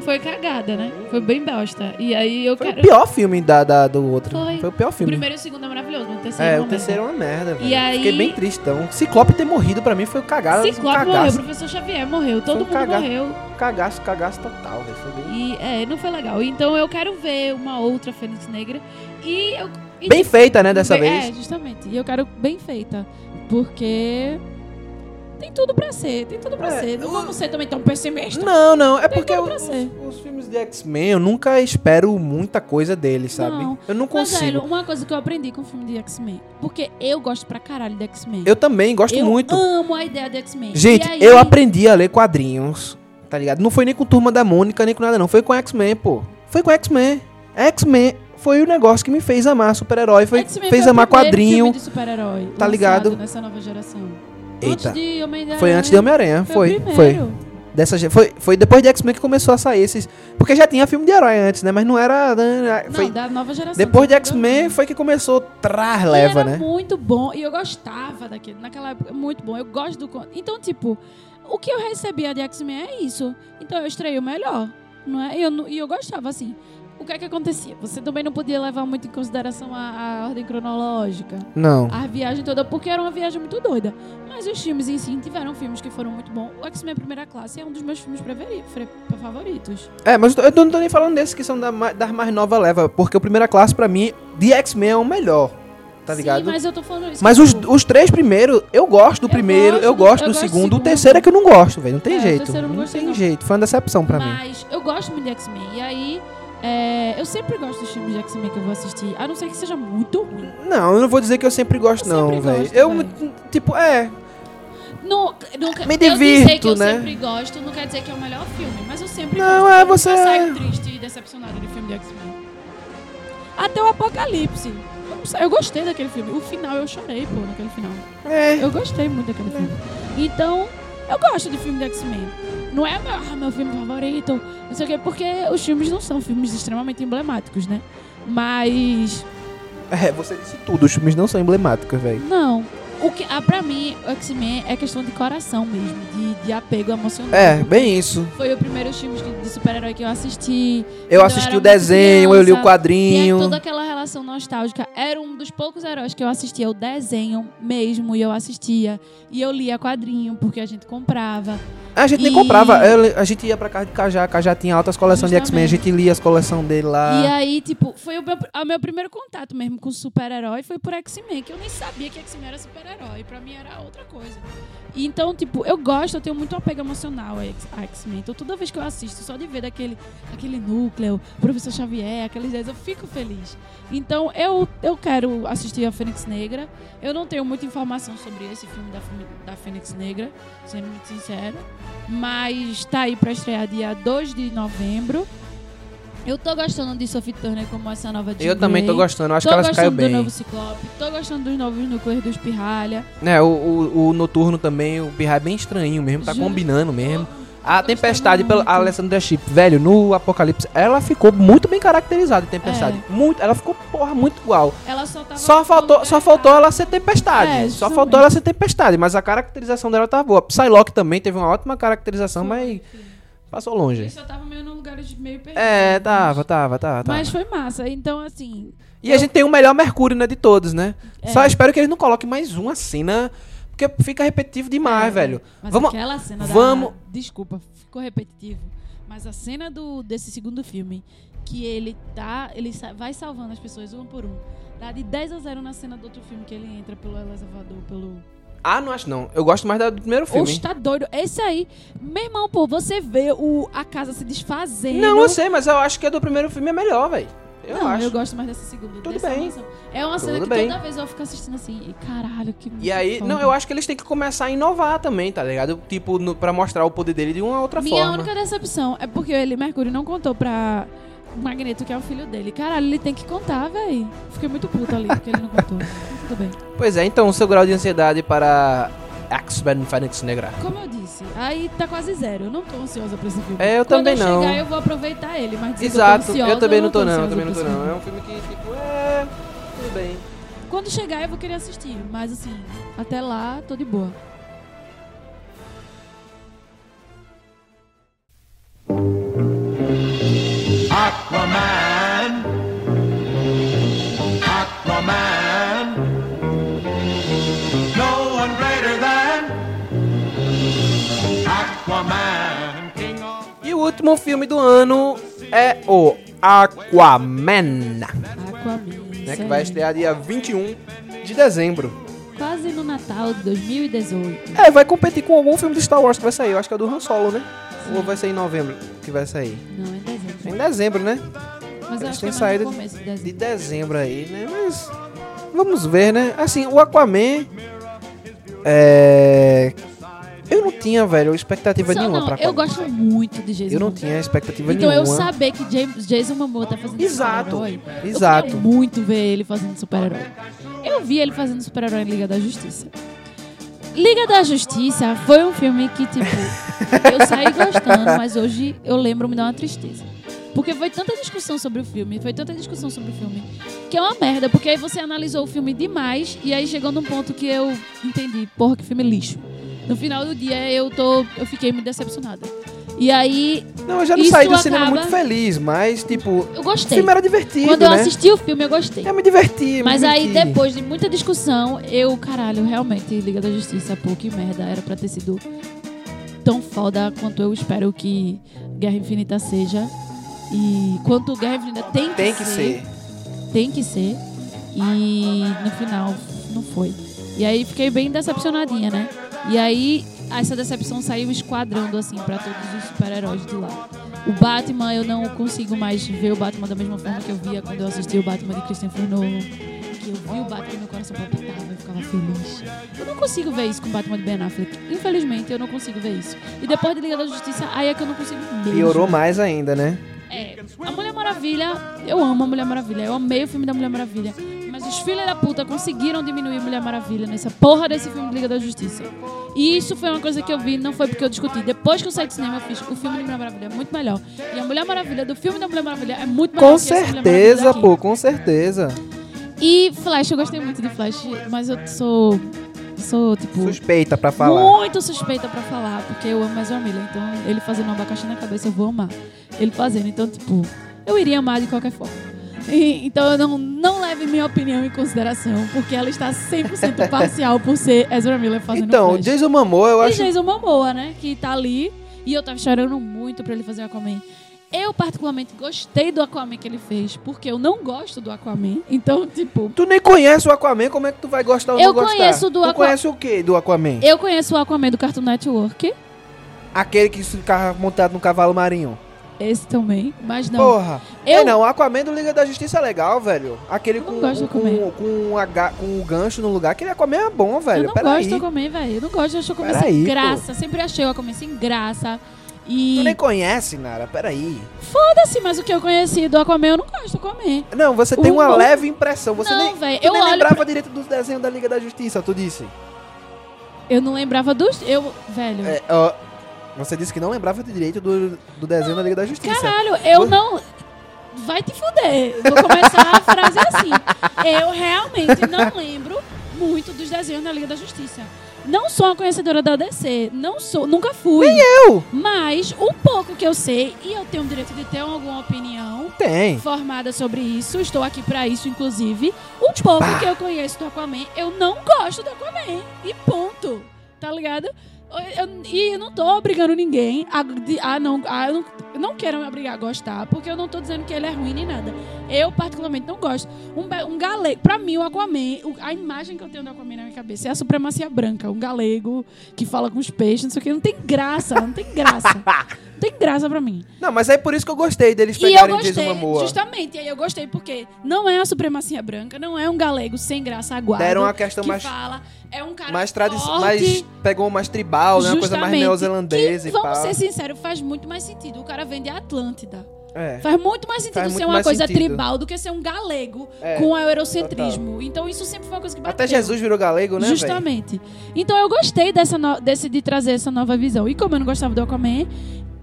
foi foi cagada, né? Foi bem bosta. E aí eu Foi quero. o pior filme da, da- do outro. Foi. o pior O filme. primeiro e o segundo é maravilhoso, mas o terceiro É, não o terceiro é uma merda, velho. E aí- Fiquei bem tristão. Ciclope ter morrido pra mim foi cagado. Ciclope um morreu, o professor Xavier morreu, todo um mundo cagaço. morreu. cagaço, cagaço total, velho. Foi bem... E é, não foi legal. Então eu quero ver uma outra Fênix Negra. E eu. e Bem de- feita, né, dessa bem- vez. É, justamente. E eu quero bem feita. Porque. Tem tudo pra ser, tem tudo pra É, ser. Não eu- vamos ser também tão pessimistas. Não, não, é Tem porque os, os filmes de X-Men eu nunca espero muita coisa deles, sabe? Não. Eu não Mas, velho, consigo. uma coisa que eu aprendi com o filme de X-Men. Porque eu gosto pra caralho de X-Men. Eu também gosto Eu muito. amo a ideia de X-Men. Gente, aí- eu aprendi a ler quadrinhos, tá ligado? Não foi nem com Turma da Mônica, nem com nada, não. Foi com X-Men, pô. Foi com X-Men. X-Men foi o negócio que me fez amar super-herói. Fez amar quadrinho. filme de super-herói tá ligado? Nessa nova geração. Eita. Antes de Homem-Aranha. Foi antes de Homem-Aranha. Foi, Foi, foi. Dessa, foi. Foi depois de X-Men que começou a sair esses. Porque já tinha filme de herói antes, né? Mas não era. né, Não, Foi, da nova geração. depois de tá X-Men foi que começou traz leva, era né? muito bom. E eu gostava daquele. Naquela época, muito bom. Eu gosto do. Então, tipo, o que eu recebia de X-Men é isso. Então eu estreiei o melhor. Não é? E eu, não- e eu gostava, assim. O que é que acontecia? Você também não podia levar muito em consideração a, a ordem cronológica. Não. A viagem toda, porque era uma viagem muito doida. Mas os filmes em si tiveram filmes que foram muito bons. O X-Men Primeira Classe é um dos meus filmes favoritos. É, mas eu, não tô nem falando desses que são da, das mais nova leva. Porque o primeira classe, pra mim, de X-Men é o melhor. Tá ligado? Sim, mas eu tô falando isso. Mas os, os três primeiros, eu gosto do Eu primeiro, gosto eu gosto do segundo. O terceiro é que eu não gosto, velho. Não tem É, o jeito. não Não tem jeito. Foi uma decepção pra mim. Mas eu gosto muito de X-Men. E aí, é, eu sempre gosto dos filmes de X-Men que eu vou assistir. A não ser que seja muito ruim. Não, eu não vou dizer que eu sempre gosto, Eu não, velho. Eu, tipo, é. Não, nunca, Me eu dizer divirto, que eu né? sempre gosto não quer dizer que é o melhor filme. Mas eu sempre Não, gosto. é, Eu você é- saio triste e decepcionada de filme de X-Men. Até o Apocalipse. Eu Eu gostei daquele filme. O final, eu chorei, pô, naquele final. É. Eu gostei muito daquele filme. Então, Eu gosto de filme de X-Men. Não é meu, ah, meu filme favorito, não sei o quê, porque os filmes não são filmes extremamente emblemáticos, né? Mas. É, você disse tudo, os filmes não são emblemáticos, velho. Não. O que, ah, pra mim, o X-Men é questão de coração mesmo, de, de apego emocional. É, bem isso. Foi o primeiro filme de super-herói que eu assisti. Eu assisti era o desenho, eu li o criança. Quadrinho. toda aquela relação nostálgica. Era um dos poucos heróis que eu assistia o desenho mesmo, e eu assistia. E eu lia quadrinho, porque a gente comprava. A gente nem E- comprava, eu- a gente ia pra casa de Cajá, Cajá tinha altas coleções de X-Men, a Justamente. gente lia as coleções dele lá. E aí, tipo, foi o meu, o meu primeiro contato mesmo com super-herói, foi por X-Men, que eu nem sabia que X-Men era super-herói. Pra mim era outra coisa. E então, tipo, eu gosto, eu tenho muito apego emocional a X-Men. Então, toda vez que eu assisto, só de ver daquele, aquele núcleo, Professor Xavier, aqueles ideias, eu fico feliz. Então, eu, eu quero assistir a Fênix Negra. Eu não tenho muita informação sobre esse filme da, da Fênix Negra, sendo muito sincera. Mas tá aí pra estrear dia 2 de novembro. Eu tô gostando de Sophie Turner como essa nova Jean Eu também tô gostando, eu acho tô que ela caiu gostando do bem. novo Ciclope. Tô gostando dos novos núcleos dos Pirralha. Né, o, o, o Noturno também, o Pirra é bem estranho mesmo, tá Juro. combinando mesmo. A Tempestade, pela Alessandra Chip, velho, no Apocalipse, ela ficou muito bem caracterizada em Tempestade. É. Muito, ela ficou, porra, muito igual. Ela só. Só faltou, só faltou ela ser Tempestade. É, só faltou ela ser Tempestade, mas a caracterização dela tá boa. Psylocke também teve uma ótima caracterização, mas passou Ele longe. só tava meio num lugar de meio perdido. É, tava, tava, tava, tava. Mas foi massa. Então, assim. E a gente tem o melhor Mercúrio, né, de todos, né? É. Só espero que eles não coloquem mais uma cena, porque fica repetitivo demais, é, velho. Mas Vamos, aquela cena da. vamos- Desculpa, ficou repetitivo. Mas a cena do, desse segundo filme, que ele tá. Ele vai salvando as pessoas um por um. Dá de 10 a 0 na cena do outro filme que ele entra pelo elevador, pelo. Ah, não acho não. Eu gosto mais da- do primeiro filme. Oxe, tá doido. Esse aí. Meu irmão, pô, você vê o, a casa se desfazendo. Não, eu sei, mas eu acho que a do primeiro filme é melhor, velho. Eu não, acho. eu gosto mais dessa segunda. Tudo dessa bem. mansão. É uma cena Tudo que bem. toda vez eu fico assistindo assim, e caralho, que E aí, foda. não, eu acho que eles têm que começar a inovar também, tá ligado? Tipo, no, pra mostrar o poder dele de uma outra Minha forma. única decepção é porque ele, Mercúrio, não contou pra Magneto, que é o filho dele. Caralho, ele tem que contar, véi. Fiquei muito puto ali, porque ele não contou. <laughs> Tudo bem. Pois é, então, o seu grau de ansiedade para X-Men Fênix Negra. Como eu disse, aí tá quase zero. Eu não tô ansiosa pra esse filme. É, eu Quando também eu não. chegar, eu vou aproveitar ele. Mas dizer que Exato, eu, tô ansiosa, eu também não tô não, eu também não tô não. É um filme que, tipo, é... Tudo bem. Quando chegar, eu vou querer assistir. Mas assim, até lá, tô de boa. Aquaman. Aquaman. E o último filme do ano é o Aquaman, Aquaman. né, que vai estrear dia 21 de dezembro. Quase no Natal de 2018. É, vai competir com algum filme de Star Wars que vai sair. Eu acho que é do Han Solo, né? Ou vai sair em novembro que vai sair? Não, em dezembro. É em dezembro, né? Mas Eles acho que têm é saído de De dezembro. dezembro aí, né? Mas vamos ver, né? Assim, o Aquaman é eu não tinha, velho, expectativa Só nenhuma não, pra eu Aquaman. gosto muito de Jason Eu não Momoa. tinha expectativa Então eu nenhuma. saber que James, Jason Momoa tá fazendo Exato, super-herói. Eu exato. queria muito ver ele fazendo super-herói. Eu vi ele fazendo super-herói em Liga da Justiça. Liga da Justiça foi um filme que, tipo, <laughs> eu saí gostando, mas hoje eu lembro, me dá uma tristeza. Porque foi tanta discussão sobre o filme, foi tanta discussão sobre o filme, que é uma merda, porque aí você analisou o filme demais e aí chegou num ponto que eu entendi, porra, que filme lixo. No final do dia eu tô. eu fiquei muito decepcionada. E aí, Não, eu já não saí do cinema acaba- muito feliz, mas tipo, eu o gostei. filme era divertido, Quando eu né? assisti o filme, eu gostei. Eu me diverti, me Mas aí, diverti. depois de muita discussão, eu, caralho, realmente, Liga da Justiça, pô, que merda, era pra ter sido tão foda quanto eu espero que Guerra Infinita seja. E quanto Guerra Infinita tem que, tem que ser. Tem que ser. E no final, não foi. E aí fiquei bem decepcionadinha, né? E aí, essa decepção saiu esquadrando, assim, pra todos os super-heróis de lá. O Batman, eu não consigo mais ver o Batman da mesma forma que eu via quando eu assisti o Batman de Christopher Nolan. Que eu vi o Batman e meu coração palpitava, eu ficava feliz. Eu não consigo ver isso com o Batman de Ben Affleck. Infelizmente, eu não consigo ver isso. E depois de Liga da Justiça, aí é que eu não consigo mesmo. Piorou mais ainda, né? É, a Mulher Maravilha, eu amo a Mulher Maravilha. Eu amei o filme da Mulher Maravilha. Mas os filhos da puta conseguiram diminuir Mulher Maravilha nessa porra desse filme de Liga da Justiça. E isso foi uma coisa que eu vi, não foi porque eu discuti. Depois que eu saí do cinema, eu fiz o filme de Mulher Maravilha é muito melhor. E a Mulher Maravilha do filme da Mulher Maravilha é muito melhor Com certeza, pô, com certeza. E Flash, eu gostei muito de Flash, mas eu sou. Sou, tipo. Suspeita pra falar. Muito suspeita pra falar, porque eu amo Ezra Miller. Então, ele fazendo um abacaxi na cabeça, eu vou amar. Ele fazendo. Então, tipo, eu iria amar de qualquer forma. E- então, eu não, não leve minha opinião em consideração, porque ela está 100% <laughs> parcial por ser Ezra Miller fazendo Então, Flash. Jason Momoa, eu E acho. Jason Momoa, né? Que tá ali. E eu tava chorando muito pra ele fazer Aquaman. Eu, particularmente, gostei do Aquaman que ele fez, porque eu não gosto do Aquaman. Então, tipo, Tu nem conhece o Aquaman, como é que tu vai gostar ou Eu não gostar? conheço do tu Aqua- conhece o quê do Aquaman? eu conheço o Aquaman do Cartoon Network. Aquele que ficava montado no cavalo marinho. Esse também, mas não. Porra. Eu- É, não, o Aquaman do Liga da Justiça é legal, velho. Aquele com, gosto com, Aquaman. com, a com o gancho no lugar. Aquele Aquaman é bom, velho. eu não Peraí. gosto do Aquaman, velho. Eu não gosto, acho o Aquaman sem pô. graça. Sempre achei o Aquaman sem graça. E. Tu nem conhece, Nara. Peraí. Foda-se, mas o que eu conheci do Aquaman, eu não gosto do Aquaman. Não, você tem O- uma leve impressão. Você Não, nem, véi, tu eu nem lembrava pra- direito dos desenhos da Liga da Justiça, tu disse. Eu não lembrava dos. Eu. Velho. É, ó, você disse que não lembrava de direito do, do desenho da Liga da Justiça. Caralho, eu não. Vai te fuder. Vou começar a frase assim. Eu realmente não lembro muito dos desenhos da Liga da Justiça. Não sou uma conhecedora da DC. Não sou, nunca fui. Eu? Mas o pouco que eu sei, e eu tenho o direito de ter alguma opinião Tem. formada sobre isso, estou aqui pra isso, inclusive. O pouco que eu conheço do Aquaman, eu não gosto do Aquaman. E ponto. Tá ligado? Eu- eu- e eu não tô obrigando ninguém a, de- a não. A, eu, não eu não quero me obrigar a gostar, porque eu não tô dizendo que ele é ruim nem nada. Eu, particularmente, não gosto. Um, um galego. Pra mim, o Aquaman, o- a imagem que eu tenho do Aquaman na minha cabeça é a supremacia branca. Um galego que fala com os peixes, não sei o que. Não tem graça, não tem graça. <laughs> Não tem graça pra mim. Não, mas é por isso que eu gostei deles E eu pegarem gostei, Jason Momoa. justamente, e aí eu gostei porque não é a supremacia branca, não é um galego sem graça aguado Deram uma questão que mais, fala, é um cara mais tradicional, mais pegou mais tribal, né? Uma coisa mais neozelandesa e vamos pá. ser sinceros, faz muito mais sentido. O cara vem de Atlântida. É. Faz muito mais sentido Faz ser muito uma coisa sentido. tribal do que ser um galego É, com eurocentrismo. Então isso sempre foi uma coisa que bateu. Até Jesus virou galego, né? Justamente. Então eu gostei dessa no- desse, de trazer essa nova visão. E como eu não gostava do Aquaman,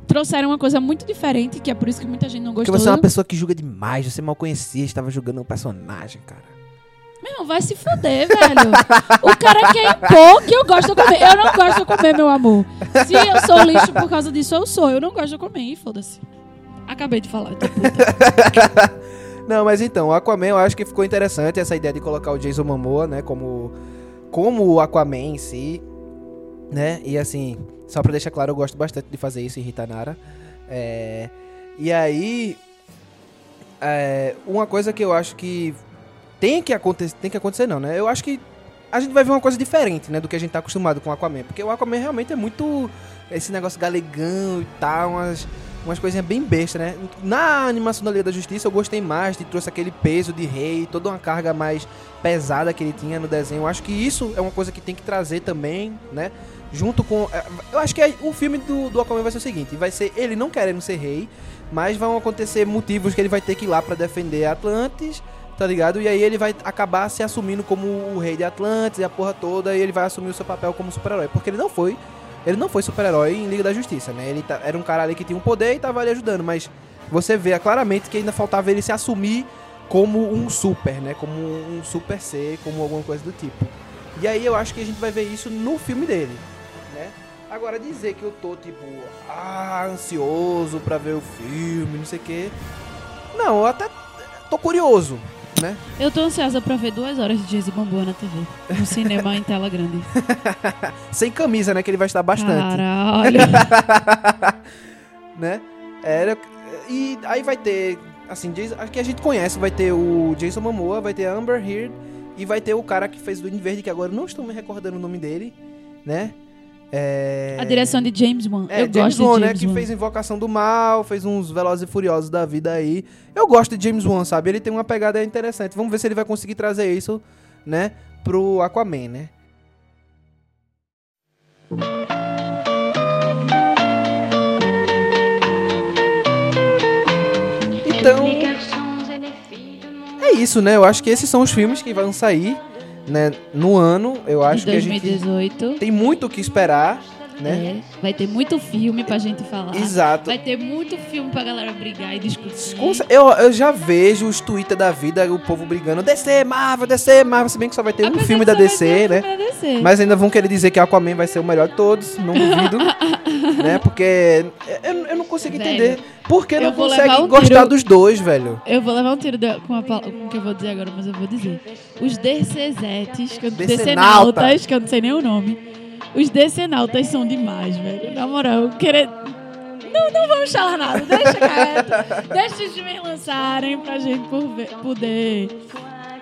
trouxeram uma coisa muito diferente, que é por isso que muita gente não Porque gostou. você é uma pessoa que julga demais, você mal conhecia, estava julgando um personagem, cara. Meu irmão, vai se fuder, velho. O cara quer impor que eu gosto de comer. Eu não gosto de comer, meu amor. Se eu sou lixo por causa disso, eu sou. Eu não gosto de comer. E foda-se. Acabei de falar. puta. <laughs> Não, mas então, o Aquaman eu acho que ficou interessante essa ideia de colocar o Jason Momoa, né, como como o Aquaman em si, né? E assim, só pra deixar claro, eu gosto bastante de fazer isso em Ritanara. É, e aí é, uma coisa que eu acho que tem que acontecer, tem que acontecer não, né? Eu acho que a gente vai ver uma coisa diferente, né, do que a gente tá acostumado com o Aquaman, porque o Aquaman realmente é muito esse negócio galegão e tal, umas umas coisinhas bem bestas, né? Na animação da Liga da Justiça eu gostei mais, de trouxe aquele peso de rei, toda uma carga mais pesada que ele tinha no desenho. Eu acho que isso é uma coisa que tem que trazer também, né? Junto com. é, Eu acho que aí o filme do, do Aquaman vai ser o seguinte: vai ser ele não querendo ser rei, mas vão acontecer motivos que ele vai ter que ir lá pra defender Atlantis, tá ligado? E aí ele vai acabar se assumindo como o rei de Atlantis e a porra toda, e ele vai assumir o seu papel como super-herói. Porque ele não foi ele não foi super-herói em Liga da Justiça, né? Ele tá- era um cara ali que tinha um poder e tava ali ajudando, mas você vê claramente que ainda faltava ele se assumir como um super, né? Como um super ser, como alguma coisa do tipo. E aí eu acho que a gente vai ver isso no filme dele, né? Agora dizer que eu tô tipo, ah, ansioso pra ver o filme, não sei o quê. Não, eu até tô curioso, né? Eu tô ansiosa pra ver duas horas de Jason Momoa na TV. No cinema em tela grande. <laughs> Sem camisa, né? Que ele vai estar bastante. Caralho. <laughs> né? Era e aí vai ter assim, Jason, que a gente conhece, vai ter o Jason Momoa, vai ter a Amber Heard e vai ter o cara que fez Duende Verde que agora não estou me recordando o nome dele, né? É... A direção de James Wan. É, eu James gosto Wan, de né? James Que Wan. fez Invocação do Mal, fez uns Velozes e Furiosos da vida aí. Eu gosto de James Wan, sabe? Ele tem uma pegada interessante. Vamos ver se ele vai conseguir trazer isso, né? Pro Aquaman, né? Então, é isso, né? Eu acho que esses são os filmes que vão sair, né, no ano. Eu acho de que a gente 2018. tem muito o que esperar, né? É, vai ter muito filme pra gente falar. Exato. Vai ter muito filme pra galera brigar e discutir. Eu, eu já vejo os Twitter da vida, o povo brigando, DC, Marvel, DC, Marvel, se bem que só vai ter um Apesar filme da DC, um né? DC. Mas ainda vão querer dizer que Aquaman vai ser o melhor de todos, não <laughs> duvido. né? Porque eu, eu não consigo entender. Por que não consegue um gostar tiro- dos dois, velho? Eu vou levar um tiro da- com, a, com o que eu vou dizer agora, mas eu vou dizer. Os DCzetes, que eu, Decenauta. Decenautas, que eu não sei nem o nome. Os Decenautas são demais, velho. Na moral, querer... Não, não vamos falar nada, deixa quieto. deixa os filmes lançarem pra gente poder...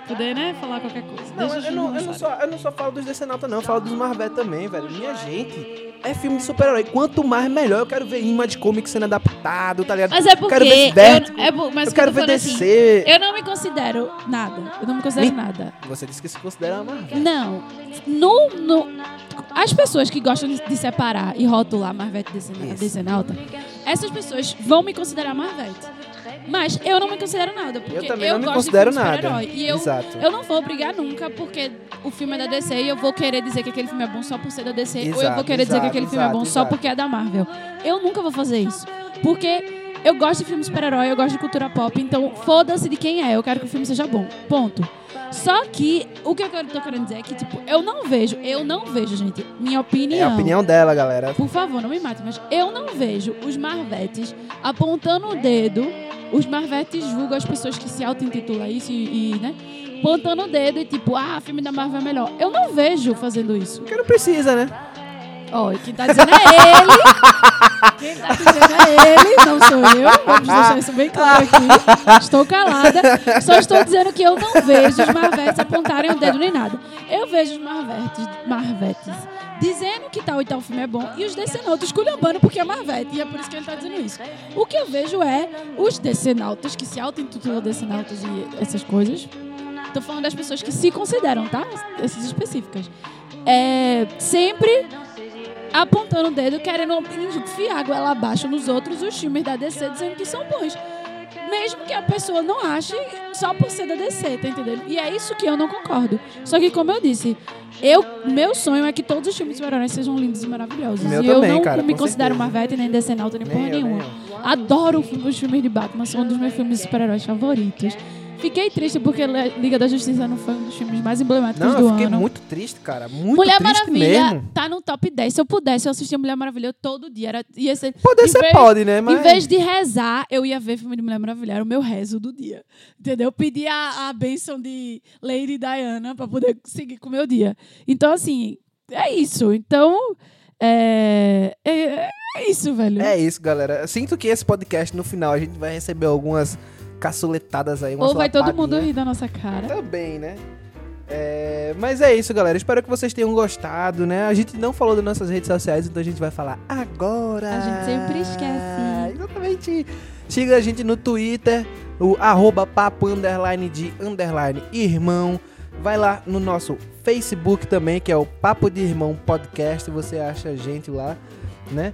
Poder, né, falar qualquer coisa. Não, deixa os eu não, eu, não só, eu não só falo dos Decenauta, não. Eu falo dos Marvel também, velho. Minha gente, é filme de super-herói. Quanto mais, melhor. Eu quero ver image comics sendo adaptado, tá ligado? Mas é eu porque... quero ver Vertigo. eu, é, bu- mas eu quero ver falando assim, DC. eu não me considero nada. Eu não me considero Me- nada. Você disse que se considera uma Marvel. Não. No, no, as pessoas que gostam de, de separar e rotular Marvete Isso. Decenalta, essas pessoas vão me considerar Marvete. Mas eu não me considero nada, porque Eu também não me gosto considero de nada. super-herói. E eu, Exato. eu não vou brigar nunca porque o filme é da DC e eu vou querer dizer que aquele filme é bom só por ser da DC. ou eu Exato, vou querer dizer que exato, aquele filme é bom exato, só exato. porque é da Marvel. Eu nunca vou fazer isso. Porque eu gosto de filme super-herói, eu gosto de cultura pop, então foda-se de quem é, eu quero que o filme seja bom. Ponto. Só que o que eu tô querendo dizer é que, tipo, eu não vejo, eu não vejo, gente, minha É opinião. a opinião dela, galera. Por favor, não me mate, mas eu não vejo os Marvetes apontando o dedo. Os Marvetes julgam as pessoas que se auto-intitulam isso e, e, né? Apontando o dedo e tipo, ah, filme da Marvel é melhor. Eu não vejo fazendo isso. Porque não precisa, né? Ó, e quem tá dizendo é ele. Quem tá dizendo é ele, não sou eu. Vamos deixar isso bem claro aqui. Estou calada. Só estou dizendo que eu não vejo os Marvetes apontarem o dedo nem nada. Eu vejo os Marvetes, Marvetes dizendo que tal e tal filme é bom e os decenautas esculhambando porque é Marvete. E é por isso que ele tá dizendo isso. O que eu vejo é os decenautas que se auto-intitulam decenautas e essas coisas. Tô falando das pessoas que se consideram, tá? Essas específicas. É, sempre apontando o dedo, querendo enfiar a goela abaixo nos outros os filmes da DC, dizendo que são bons. Mesmo que a pessoa não ache só por ser da DC, tá entendendo? E é isso que eu não concordo. Só que, como eu disse, eu, meu sonho é que todos os filmes de super-heróis sejam lindos e maravilhosos. Meu e eu também, não cara, me considero certeza. Marvete, nem decenalta, nem, porra Nem eu, nem nenhuma. eu. Adoro os filmes de Batman, são um dos meus filmes de super-heróis favoritos. Fiquei triste porque Liga da Justiça não foi um dos filmes mais emblemáticos Não, do eu fiquei ano. muito triste, cara. Muito Mulher triste Maravilha mesmo. tá no top 10. Se eu pudesse, eu assistia Mulher Maravilha todo dia. Era, ia ser, Poder ser vez- pode, né? Mas... Em vez de rezar, eu ia ver filme de Mulher Maravilha. Era o meu rezo do dia. Entendeu? Eu pedi a, a bênção de Lady Diana pra poder seguir com o meu dia. Então, assim, é isso. Então, é, é, é isso, velho. É isso, galera. Eu Sinto que esse podcast, no final, a gente vai receber algumas caçuletadas aí. Ou vai todo mundo rir da nossa cara. Também, né? É, mas é isso, galera. Espero que vocês tenham gostado, né? A gente não falou das nossas redes sociais, então a gente vai falar agora. A gente sempre esquece. Exatamente. Siga a gente no Twitter, o arroba papo underline de underline irmão. Vai lá no nosso Facebook também, que é o Papo de Irmão Podcast. Você acha a gente lá, né?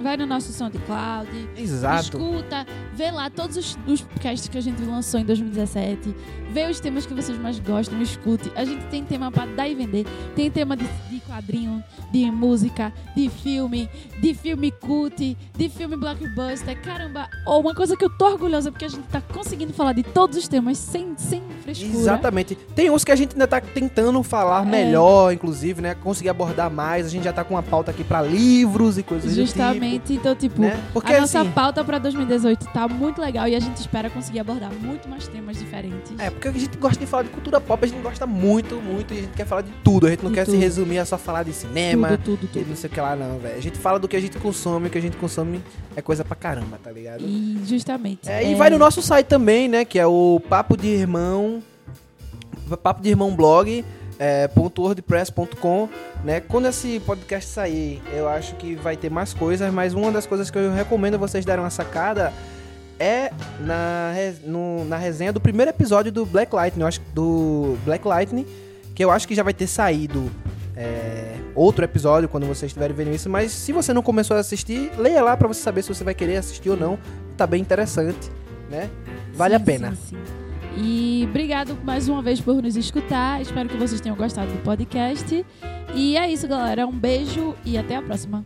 Vai no nosso SoundCloud. Exato. Escuta, vê lá todos os, os podcasts que a gente lançou em 2017. Vê os temas que vocês mais gostam, escute. A gente tem tema para dar e vender. Tem tema de, de quadrinho, de música, de filme, de filme cult, de filme blockbuster. Caramba, oh, uma coisa que eu tô orgulhosa porque a gente tá conseguindo falar de todos os temas sem, sem frescura. Exatamente. Tem uns que a gente ainda tá tentando falar É. melhor, inclusive, né? Conseguir abordar mais. A gente já tá com uma pauta aqui pra livros e coisas do tipo. Justamente, então, tipo, né? Porque a nossa assim, pauta pra 2018 tá muito legal e a gente espera conseguir abordar muito mais temas diferentes. É, porque a gente gosta de falar de cultura pop, a gente gosta muito, muito, e a gente quer falar de tudo. A gente não De quer se tudo. resumir a só falar de cinema, tudo, tudo, e tudo. não sei o que lá, não, velho. A gente fala do que a gente consome, o que a gente consome é coisa pra caramba, tá ligado? E justamente. É, e vai no nosso site também, né? Que é o Papo de Irmão. Papo de Irmão blog. É, .wordpress.com né? Quando esse podcast sair, eu acho que vai ter mais coisas, mas uma das coisas que eu recomendo vocês darem uma sacada é na, no- na resenha do primeiro episódio do Black Lightning, eu acho que do Black Lightning, que eu acho que já vai ter saído é, outro episódio quando vocês estiverem vendo isso, mas se você não começou a assistir, leia lá pra você saber se você vai querer assistir ou não, tá bem interessante, né? Vale a Sim, pena. sim, sim. E obrigado mais uma vez por nos escutar. Espero que vocês tenham gostado do podcast. E é isso, galera. Um beijo e até a próxima.